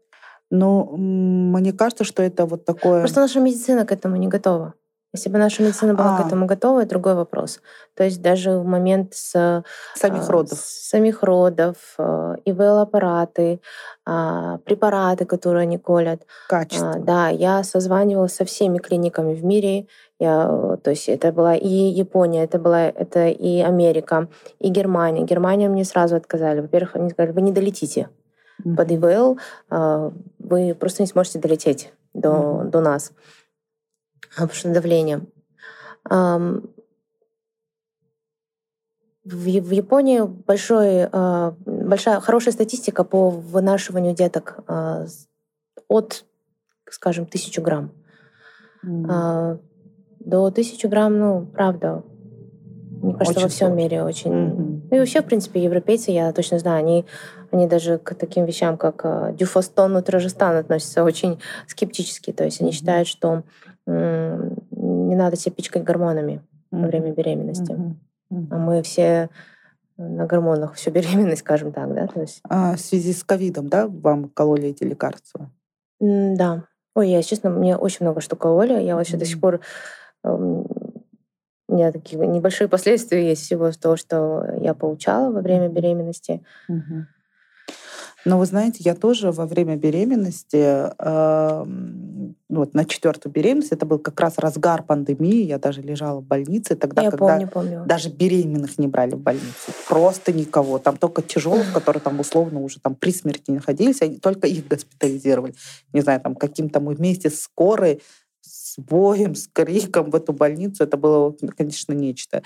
A: Но мне кажется, что это вот такое...
B: Просто наша медицина к этому не готова. Если бы наша медицина была а. к этому готова, это другой вопрос. То есть даже в момент с...
A: Самих родов.
B: С самих родов, э, ИВЛ-аппараты, а, препараты, которые они колят.
A: Качество. А,
B: да, я созванивалась со всеми клиниками в мире. Я, то есть это была и Япония, это была это и Америка, и Германия. Германия мне сразу отказали. Во-первых, они сказали, вы не долетите mm-hmm. под ИВЛ, а, вы просто не сможете долететь до, mm-hmm. до нас, потому что давление. В, Японии большой, а, большая, хорошая статистика по вынашиванию деток а, от, скажем, тысячу грамм. Mm. До тысячи грамм, ну, правда, мне кажется, очень во всем мире очень. Ну и вообще, в принципе, европейцы, я точно знаю, они, они даже к таким вещам, как э, дюфостон, утражестан относятся очень скептически. То есть они считают, что не надо себя пичкать гормонами во время беременности. А мы все на гормонах всю беременность, скажем так, да? То есть...
A: а, в связи с ковидом, да, вам кололи эти лекарства?
B: Да. Ой, я, честно, мне очень много что кололи. Я вообще mm-hmm. до сих пор эм, у меня такие небольшие последствия есть всего того, что я получала во время беременности.
A: Угу. Но вы знаете, я тоже во время беременности, э, вот на четвертую беременность, это был как раз разгар пандемии, я даже лежала в больнице тогда,
B: я
A: когда
B: помню, помню.
A: даже беременных не брали в больницу, просто никого, там только тяжелых, которые там условно уже там при смерти находились, они только их госпитализировали, не знаю, там каким-то мы вместе с скорой, с боем, с криком в эту больницу, это было, конечно, нечто.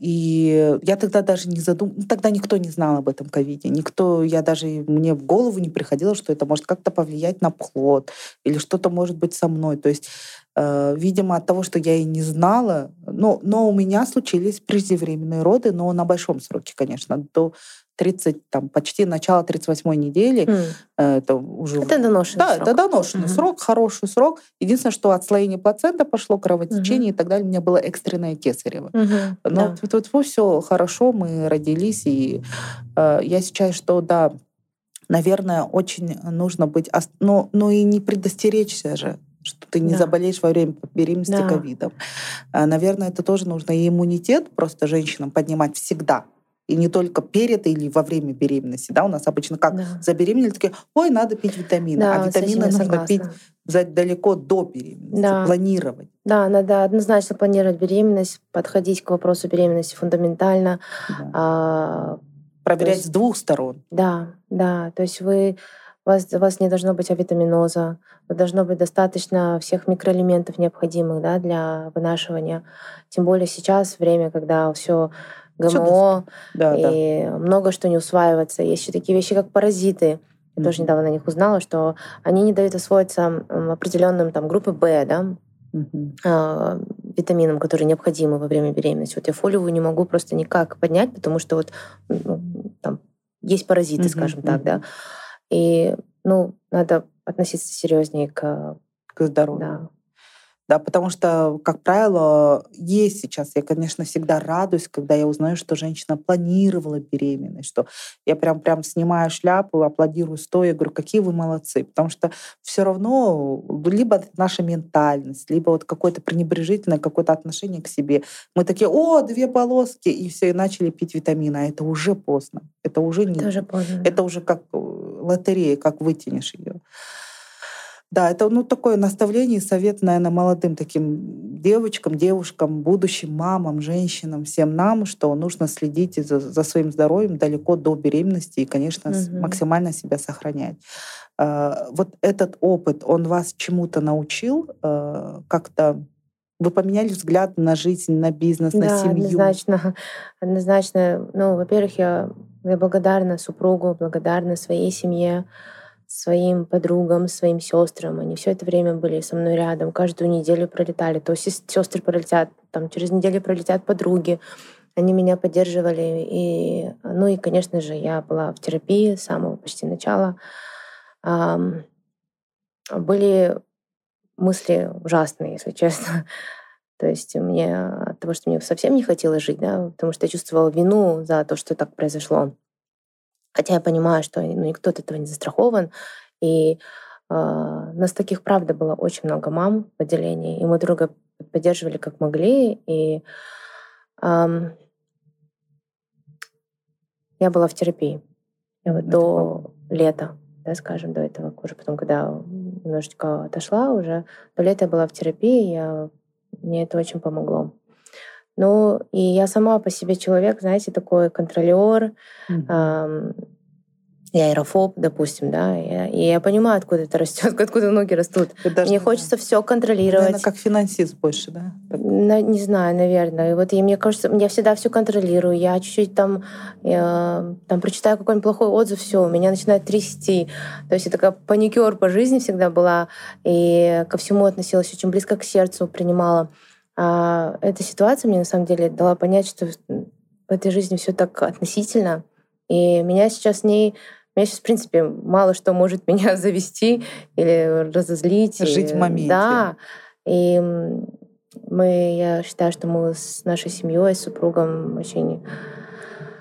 A: И я тогда даже не задумалась, ну, тогда никто не знал об этом ковиде, никто, я даже, мне в голову не приходило, что это может как-то повлиять на плод или что-то может быть со мной. То есть, э, видимо, от того, что я и не знала, но, но у меня случились преждевременные роды, но на большом сроке, конечно, до 30, там, почти начало 38 недели. Mm. Это уже...
B: Это доношенный
A: да,
B: срок.
A: это доношенный mm-hmm. срок, хороший срок. Единственное, что отслоение плацента пошло, кровотечение mm-hmm. и так далее. У меня было экстренное кесарево. Mm-hmm. Но да. вот, вот, вот все хорошо, мы родились. И э, я сейчас, что да, наверное, очень нужно быть... Но, но и не предостеречься же что ты не да. заболеешь во время беременности да. ковидом. Э, наверное, это тоже нужно. И иммунитет просто женщинам поднимать всегда. И не только перед или во время беременности. Да, у нас обычно как да. забеременели, такие, ой, надо пить витамины. Да, а витамины нужно согласна. пить далеко до беременности, да. планировать.
B: Да, надо однозначно планировать беременность, подходить к вопросу беременности фундаментально. Да. А,
A: Проверять есть, с двух сторон.
B: Да, да. То есть вы у вас, у вас не должно быть авитаминоза, должно быть достаточно всех микроэлементов необходимых да, для вынашивания. Тем более сейчас время, когда все ГМО, да, и да. много что не усваивается. Есть еще такие вещи, как паразиты. Я mm-hmm. тоже недавно на них узнала, что они не дают освоиться определенным там группы Б, да, mm-hmm. витаминам, которые необходимы во время беременности. Вот я фолиевую не могу просто никак поднять, потому что вот ну, там есть паразиты, mm-hmm. скажем так, да. И ну надо относиться серьезнее к
A: к здоровью. Да да, потому что, как правило, есть сейчас, я, конечно, всегда радуюсь, когда я узнаю, что женщина планировала беременность, что я прям, прям снимаю шляпу, аплодирую стоя, говорю, какие вы молодцы, потому что все равно либо наша ментальность, либо вот какое-то пренебрежительное какое-то отношение к себе. Мы такие, о, две полоски, и все, и начали пить витамины, а это уже поздно. Это уже не...
B: Это уже поздно.
A: Это уже как э, лотерея, как вытянешь ее. Да, это ну, такое наставление и совет, наверное, молодым таким девочкам, девушкам, будущим мамам, женщинам, всем нам, что нужно следить за, за своим здоровьем далеко до беременности и, конечно, угу. максимально себя сохранять. А, вот этот опыт, он вас чему-то научил а, как-то вы поменяли взгляд на жизнь, на бизнес,
B: да,
A: на семью?
B: однозначно. Однозначно. Ну, во-первых, я, я благодарна супругу, благодарна своей семье, своим подругам, своим сестрам. Они все это время были со мной рядом, каждую неделю пролетали. То сестры пролетят, там через неделю пролетят подруги. Они меня поддерживали. И, ну и, конечно же, я была в терапии с самого почти начала. Были мысли ужасные, если честно. (laughs) То есть мне от того, что мне совсем не хотелось жить, да, потому что я чувствовала вину за то, что так произошло. Хотя я понимаю, что ну, никто от этого не застрахован. И э, нас таких, правда, было очень много мам в отделении, и мы друга поддерживали как могли. И э, я была в терапии. Я вот до лета, да, скажем, до этого, уже потом, когда немножечко отошла уже, до лета я была в терапии, я, мне это очень помогло. Ну, и я сама по себе человек, знаете, такой контролер. Mm-hmm. Эм, я аэрофоб, допустим, да, и, и я понимаю, откуда это растет, (laughs) откуда ноги растут. Даже, мне хочется все контролировать. Наверное,
A: как финансист больше, да?
B: На, не знаю, наверное. И вот и мне кажется, я всегда все контролирую. Я чуть-чуть там, я, там прочитаю какой-нибудь плохой отзыв, все, у меня начинает трясти. То есть я такая паникер по жизни всегда была, и ко всему относилась очень близко к сердцу, принимала. А эта ситуация мне на самом деле дала понять, что в этой жизни все так относительно. И меня сейчас с ней меня сейчас, в принципе, мало что может (laughs) меня завести или разозлить.
A: Жить в моменте.
B: Да. И мы, я считаю, что мы с нашей семьей, с супругом очень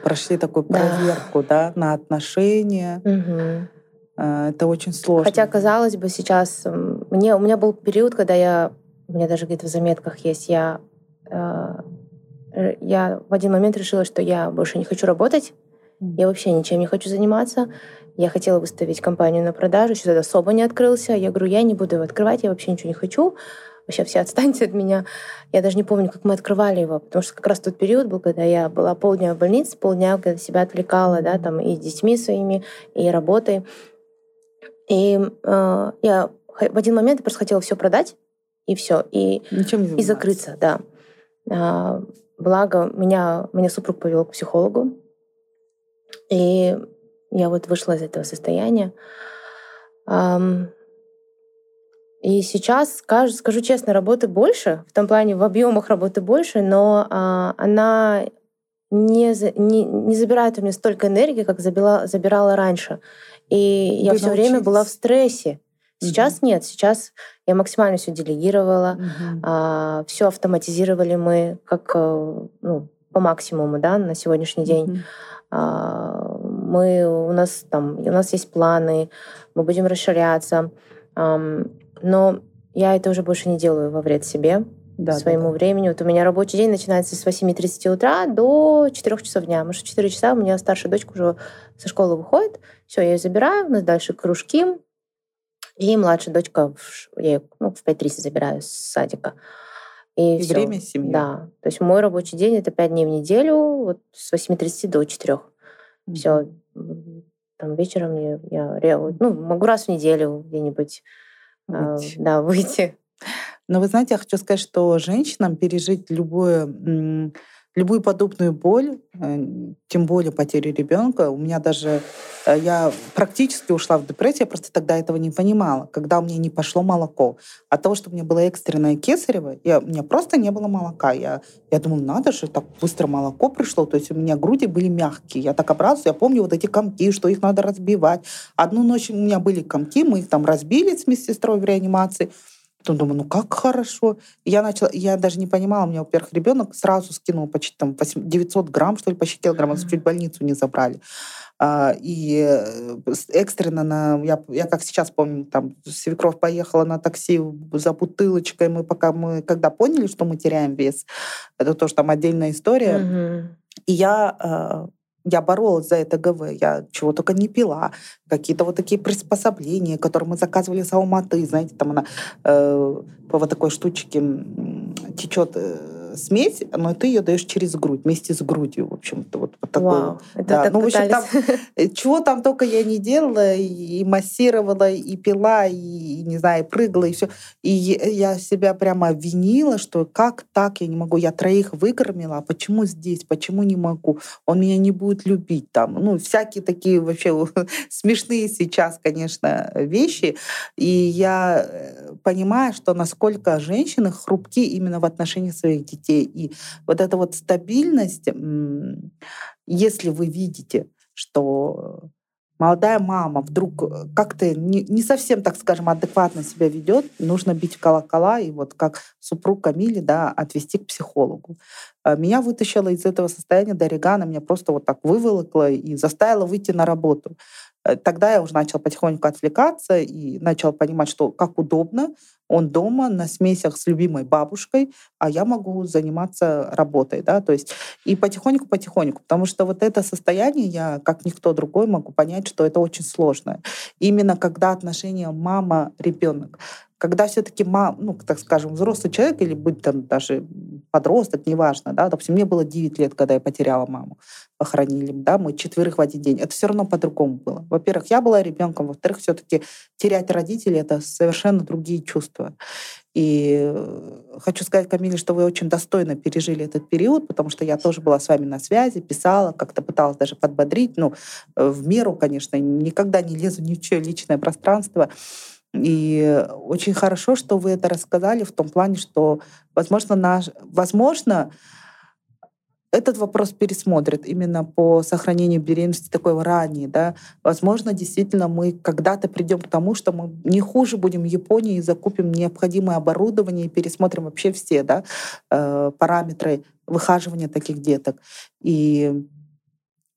A: прошли такую проверку, да, да на отношения.
B: Угу.
A: Это очень сложно.
B: Хотя, казалось бы, сейчас мне, у меня был период, когда я у меня даже где-то в заметках есть, я, э, я в один момент решила, что я больше не хочу работать, я вообще ничем не хочу заниматься. Я хотела выставить компанию на продажу, еще тогда особо не открылся. Я говорю, я не буду его открывать, я вообще ничего не хочу. Вообще все отстаньте от меня. Я даже не помню, как мы открывали его, потому что как раз тот период был, когда я была полдня в больнице, полдня когда себя отвлекала, да, там и с детьми своими, и работой. И э, я в один момент просто хотела все продать, и все, и, и закрыться, да. А, благо, меня, меня супруг повел к психологу, и я вот вышла из этого состояния. И сейчас, скажу, скажу честно, работы больше, в том плане в объемах работы больше, но а, она не, не, не забирает у меня столько энергии, как забила, забирала раньше. И Вы я все время была в стрессе. Сейчас угу. нет, сейчас я максимально все делегировала, угу. а, все автоматизировали мы как э, ну, по максимуму, да, на сегодняшний день. Угу. А, мы у нас там у нас есть планы, мы будем расширяться. Но я это уже больше не делаю во вред себе, да, своему да, да. времени. Вот у меня рабочий день начинается с 8.30 утра до 4 часов дня. Может, в 4 часа у меня старшая дочка уже со школы выходит. Все, я ее забираю, у нас дальше кружки. И младшая дочка, я ее ну, в 5.30 забираю с садика.
A: И, время семьи.
B: Да. То есть мой рабочий день это 5 дней в неделю, вот с 8.30 до 4. Mm-hmm. Все. Там вечером я, я ну, могу раз в неделю где-нибудь выйти. да, выйти.
A: Но вы знаете, я хочу сказать, что женщинам пережить любое любую подобную боль, э, тем более потерю ребенка. У меня даже э, я практически ушла в депрессию, я просто тогда этого не понимала, когда у меня не пошло молоко. От того, что у меня было экстренное кесарево, я, у меня просто не было молока. Я, я думала, надо же, так быстро молоко пришло. То есть у меня груди были мягкие. Я так обрадовалась, я помню вот эти комки, что их надо разбивать. Одну ночь у меня были комки, мы их там разбили с медсестрой в реанимации. Потом думаю, ну как хорошо. Я начала, я даже не понимала, у меня, во-первых, ребенок сразу скинул почти там 900 грамм, что ли, почти килограмм, mm-hmm. чуть больницу не забрали. А, и э, экстренно, на, я, я как сейчас помню, там свекровь поехала на такси за бутылочкой, мы пока мы, когда поняли, что мы теряем вес, это тоже там отдельная история. Mm-hmm. И я а, я боролась за это ГВ, я чего только не пила. Какие-то вот такие приспособления, которые мы заказывали с Алматы. Знаете, там она э, по вот такой штучке течет э, смесь, но ты ее даешь через грудь, вместе с грудью, в общем-то. Вот, вот такой
B: Вау, это да. так ну, в общем,
A: там, э, чего там только я не делала, и массировала, и пила, и, не знаю, и прыгала, и все. И я себя прямо обвинила, что как так я не могу, я троих выкормила, а почему здесь, почему не могу? Он меня не будет любить там. Ну, всякие такие вообще (laughs) смешные сейчас, конечно, вещи. И я э, понимаю, что насколько женщины хрупки именно в отношении своих детей детей. И вот эта вот стабильность, если вы видите, что молодая мама вдруг э, как-то не, не совсем, так скажем, адекватно себя ведет, нужно бить колокола и вот как супруг Камили, да, отвести к психологу. А меня вытащила из этого состояния Даригана, меня просто вот так выволокла и заставила выйти на работу. Э, тогда я уже начал потихоньку отвлекаться и начал понимать, что как удобно, он дома на смесях с любимой бабушкой, а я могу заниматься работой, да, то есть и потихоньку-потихоньку, потому что вот это состояние я, как никто другой, могу понять, что это очень сложно. Именно когда отношения мама-ребенок когда все-таки ну, так скажем, взрослый человек или будь там даже подросток, неважно, да, допустим, мне было 9 лет, когда я потеряла маму, похоронили, да, мы четверых в один день. Это все равно по-другому было. Во-первых, я была ребенком, во-вторых, все-таки терять родителей — это совершенно другие чувства. И э, хочу сказать, Камиле, что вы очень достойно пережили этот период, потому что я тоже была с вами на связи, писала, как-то пыталась даже подбодрить, ну, э, в меру, конечно, никогда не лезу ни в чье личное пространство. И очень хорошо, что вы это рассказали в том плане, что, возможно, наш, возможно, этот вопрос пересмотрят именно по сохранению беременности такой ранней, да. Возможно, действительно мы когда-то придем к тому, что мы не хуже будем в Японии и закупим необходимое оборудование и пересмотрим вообще все, да, э, параметры выхаживания таких деток. И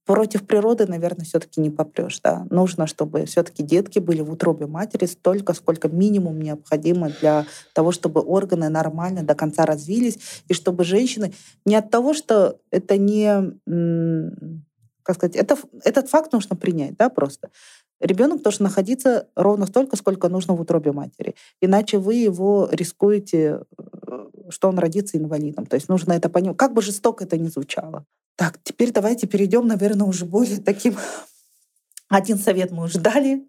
A: против природы, наверное, все-таки не попрешь. Да? Нужно, чтобы все-таки детки были в утробе матери столько, сколько минимум необходимо для того, чтобы органы нормально до конца развились, и чтобы женщины не от того, что это не как сказать, это, этот факт нужно принять, да, просто. Ребенок должен находиться ровно столько, сколько нужно в утробе матери. Иначе вы его рискуете, э, что он родится инвалидом. То есть нужно это понимать. Как бы жестоко это ни звучало. Так, теперь давайте перейдем, наверное, уже более таким (laughs) один совет мы уже дали,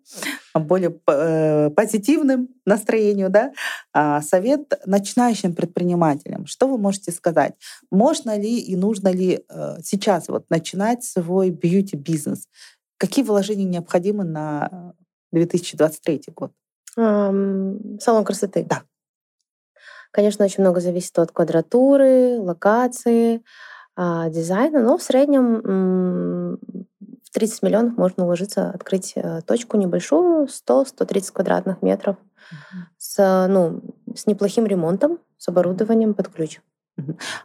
A: более э, позитивным настроению, да. А совет начинающим предпринимателям. Что вы можете сказать? Можно ли и нужно ли э, сейчас вот начинать свой бьюти-бизнес? Какие вложения необходимы на 2023 год?
B: Салон красоты.
A: Да.
B: Конечно, очень много зависит от квадратуры, локации, а, дизайна, но в среднем в 30 миллионов можно уложиться, открыть э, точку небольшую, 100-130 квадратных метров, mm-hmm. с, ну, с неплохим ремонтом, с оборудованием под ключ.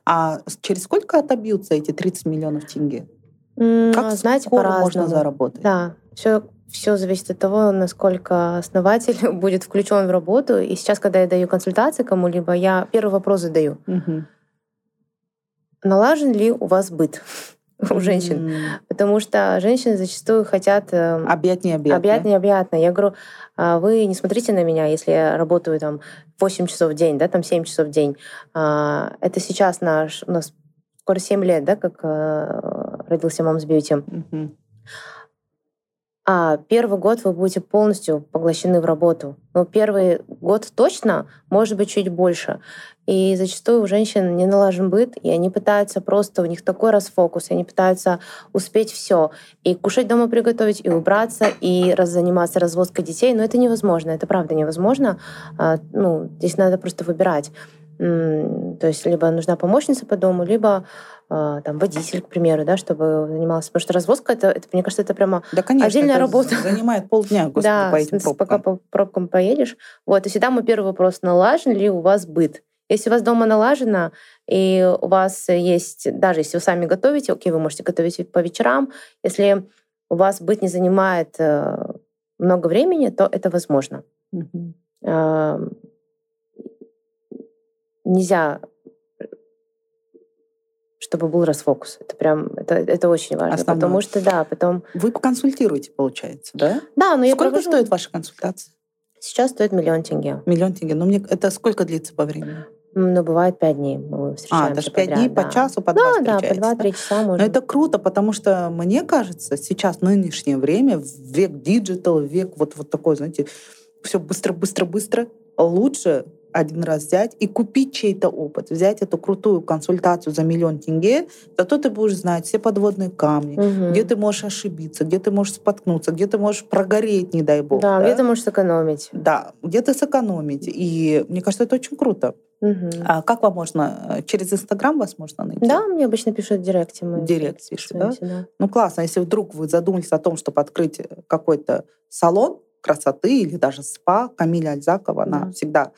A: А через сколько отобьются эти 30 миллионов тенге?
B: Как знаете, скоро
A: можно заработать?
B: Да, все, все зависит от того, насколько основатель (laughs) будет включен в работу. И сейчас, когда я даю консультации кому-либо, я первый вопрос задаю. Угу. Налажен ли у вас быт? (laughs) у женщин. Mm. Потому что женщины зачастую хотят...
A: Объять необъятно.
B: Объять необъятно. Я говорю, «А вы не смотрите на меня, если я работаю там 8 часов в день, да, там 7 часов в день. А, это сейчас наш... У нас скоро 7 лет, да, как э, родился Mom's Beauty. Mm-hmm. А первый год вы будете полностью поглощены в работу. Но первый год точно, может быть, чуть больше. И зачастую у женщин не налажен быт, и они пытаются просто, у них такой расфокус, они пытаются успеть все. И кушать дома приготовить, и убраться, и раз заниматься развозкой детей. Но это невозможно, это правда невозможно. А, ну, здесь надо просто выбирать. То есть либо нужна помощница по дому, либо а, там водитель, к примеру, да, чтобы занимался. Потому что развозка это, это мне кажется, это прямо
A: да, конечно,
B: отдельная
A: это
B: работа.
A: Занимает полдня, (laughs) господи,
B: да,
A: по этим
B: пробкам. пока по пробкам поедешь. Вот, и всегда мой первый вопрос: налажен ли у вас быт? Если у вас дома налажено, и у вас есть, даже если вы сами готовите, окей, вы можете готовить по вечерам, если у вас быт не занимает э, много времени, то это возможно. Mm-hmm. Нельзя чтобы был расфокус. Это прям, это, это очень важно. Основное. Потому что, да, потом...
A: Вы консультируете, получается, да?
B: Да, но я
A: Сколько провожу... стоит ваша консультация?
B: Сейчас стоит миллион тенге.
A: Миллион тенге. Ну, мне это сколько длится по времени?
B: Ну, бывает пять дней. Мы встречаемся
A: А, даже пять дней
B: да.
A: по часу, по
B: два
A: Да,
B: да, по два-три часа можно.
A: Но это круто, потому что, мне кажется, сейчас, в нынешнее время, век digital, век вот, вот такой, знаете, все быстро-быстро-быстро, лучше один раз взять и купить чей-то опыт, взять эту крутую консультацию за миллион тенге, зато ты будешь знать все подводные камни, угу. где ты можешь ошибиться, где ты можешь споткнуться, где ты можешь прогореть, не дай бог.
B: Да, да? где ты можешь сэкономить.
A: Да, где-то сэкономить. И мне кажется, это очень круто. Угу. А как вам можно? Через Инстаграм вас можно найти?
B: Да, мне обычно пишут в директе. Мы
A: Директ пишут, да? да? Ну классно, если вдруг вы задумались о том, чтобы открыть какой-то салон красоты или даже спа, Камиля Альзакова, да. она всегда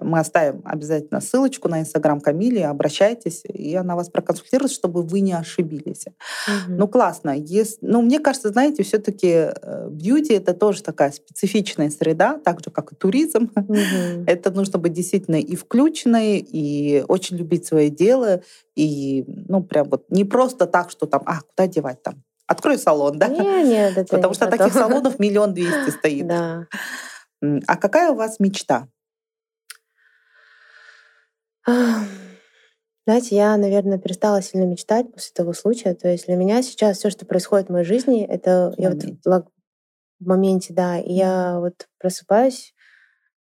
A: мы оставим обязательно ссылочку на Инстаграм Камили, обращайтесь, и она вас проконсультирует, чтобы вы не ошибились. Угу. Ну, классно. Есть, ну, мне кажется, знаете, все таки э, бьюти — это тоже такая специфичная среда, так же, как и туризм. Угу. Это нужно быть действительно и включенной, и очень любить свое дело, и, ну, прям вот не просто так, что там, а, куда девать там? Открой салон, да?
B: Не, нет, это
A: Потому что таких салонов миллион двести стоит.
B: Да.
A: А какая у вас мечта?
B: Знаете, я, наверное, перестала сильно мечтать после того случая. То есть для меня сейчас все, что происходит в моей жизни, это я вот в моменте, да, и я вот просыпаюсь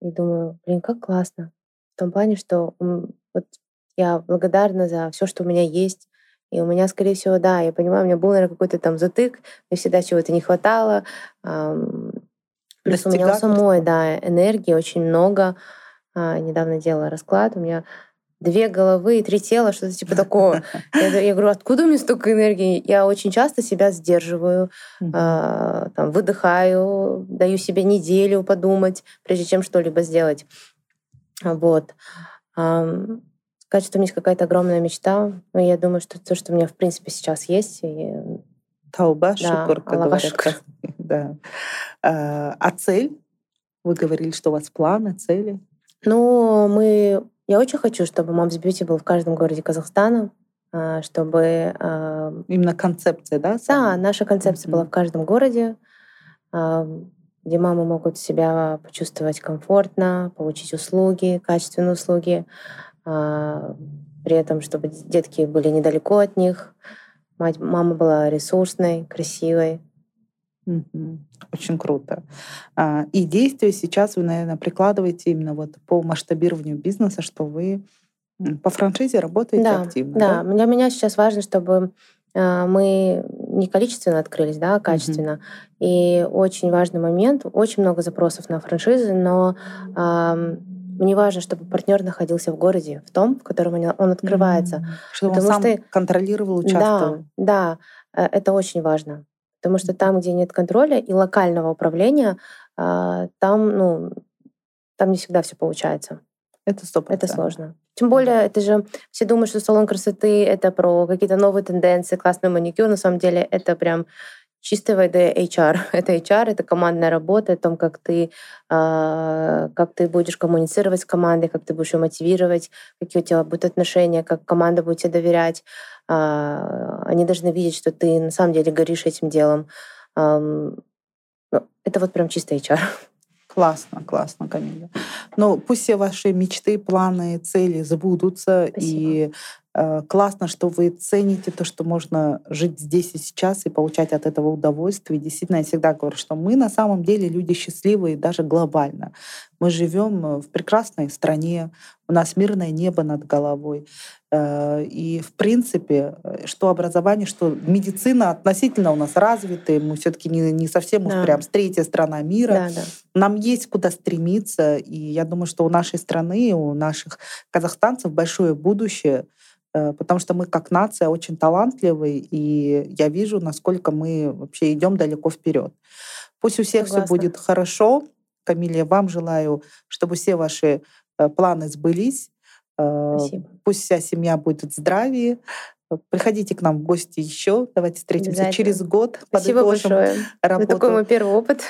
B: и думаю, блин, как классно. В том плане, что вот я благодарна за все, что у меня есть. И у меня, скорее всего, да, я понимаю, у меня был, наверное, какой-то там затык, мне всегда чего-то не хватало. Плюс у меня у самой, да, энергии очень много. А, недавно делала расклад, у меня две головы и три тела, что-то типа такого. Я, я говорю, откуда у меня столько энергии? Я очень часто себя сдерживаю, mm-hmm. там, выдыхаю, даю себе неделю подумать, прежде чем что-либо сделать. Вот. Э, сказать, что у меня есть какая-то огромная мечта, но я думаю, что то, что у меня в принципе сейчас есть. И...
A: Тауба, да, шукур, как говорят. (laughs) Да. А, а цель? Вы говорили, что у вас планы, цели?
B: Ну, мы... Я очень хочу, чтобы Moms Beauty был в каждом городе Казахстана, а, чтобы...
A: Именно концепция, да?
B: Да, наша концепция mm-hmm. была в каждом городе. где мамы могут себя почувствовать комфортно, получить услуги, качественные услуги, а, при этом, чтобы детки были недалеко от них. Мать, мама была ресурсной, красивой.
A: Очень круто. А, и действия сейчас вы, наверное, прикладываете именно вот по масштабированию бизнеса, что вы по франшизе работаете
B: да,
A: активно.
B: Да, да, для меня сейчас важно, чтобы а, мы не количественно открылись, да, а качественно. Mm-hmm. И очень важный момент, очень много запросов на франшизы, но э, мне важно, чтобы партнер находился в городе, в том, в котором он открывается.
A: Mm-hmm. Чтобы он сам что... контролировал, участвовал.
B: Да, да, э, это очень важно. Потому что там, где нет контроля и локального управления, э, там, ну, там не всегда все получается.
A: Это стоп.
B: Это сложно. Тем более, это же все думают, что салон красоты это про какие-то новые тенденции, классный маникюр. На самом деле это прям чистой воды HR. Это HR, это командная работа, о том, как ты, э, как ты будешь коммуницировать с командой, как ты будешь ее мотивировать, какие у тебя будут отношения, как команда будет тебе доверять. Э, они должны видеть, что ты на самом деле горишь этим делом. Э, это вот прям чисто HR.
A: Классно, классно, Камиля. Но пусть все ваши мечты, планы, цели забудутся. Спасибо. И э, классно, что вы цените то, что можно жить здесь и сейчас и получать от этого удовольствие. И действительно, я всегда говорю, что мы на самом деле люди счастливые даже глобально. Мы живем в прекрасной стране, у нас мирное небо над головой. Э, и, в принципе, э, что образование, что медицина относительно у нас развиты. Мы все таки не, не совсем да. уж прям третья страна мира. Да, да. Нам есть куда стремиться. И я думаю, что у нашей страны, у наших казахстанцев большое будущее э, потому что мы как нация очень талантливые, и я вижу, насколько мы вообще идем далеко вперед. Пусть у всех Согласна. все будет хорошо. Камилия, вам желаю, чтобы все ваши планы сбылись, Спасибо. Пусть вся семья будет в здравии. Приходите к нам в гости еще. Давайте встретимся через год.
B: Спасибо большое. Работу. Это такой мой первый опыт.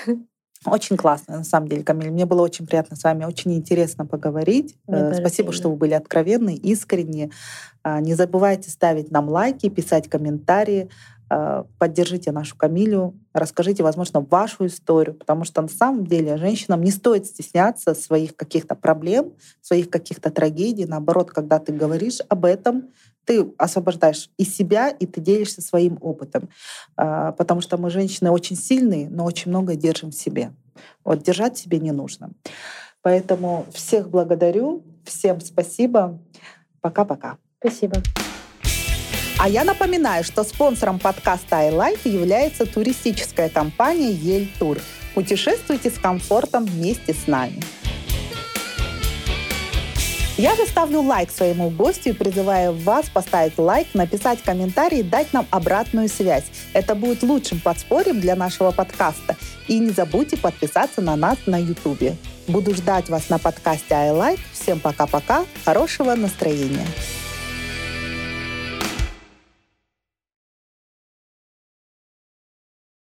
A: Очень классно, на самом деле, Камиль. Мне было очень приятно с вами, очень интересно поговорить. Мне Спасибо, что вы были откровенны, искренни. А, не забывайте ставить нам лайки, писать комментарии. А, поддержите нашу Камилю, расскажите, возможно, вашу историю, потому что на самом деле женщинам не стоит стесняться своих каких-то проблем, своих каких-то трагедий. Наоборот, когда ты говоришь об этом, ты освобождаешь и себя, и ты делишься своим опытом. А, потому что мы, женщины, очень сильные, но очень много держим в себе. Вот держать себе не нужно. Поэтому всех благодарю, всем спасибо. Пока-пока.
B: Спасибо.
A: А я напоминаю, что спонсором подкаста iLife является туристическая компания Ель Тур. Путешествуйте с комфортом вместе с нами. Я же ставлю лайк своему гостю и призываю вас поставить лайк, написать комментарий и дать нам обратную связь. Это будет лучшим подспорьем для нашего подкаста. И не забудьте подписаться на нас на YouTube. Буду ждать вас на подкасте iLife. Всем пока-пока. Хорошего настроения.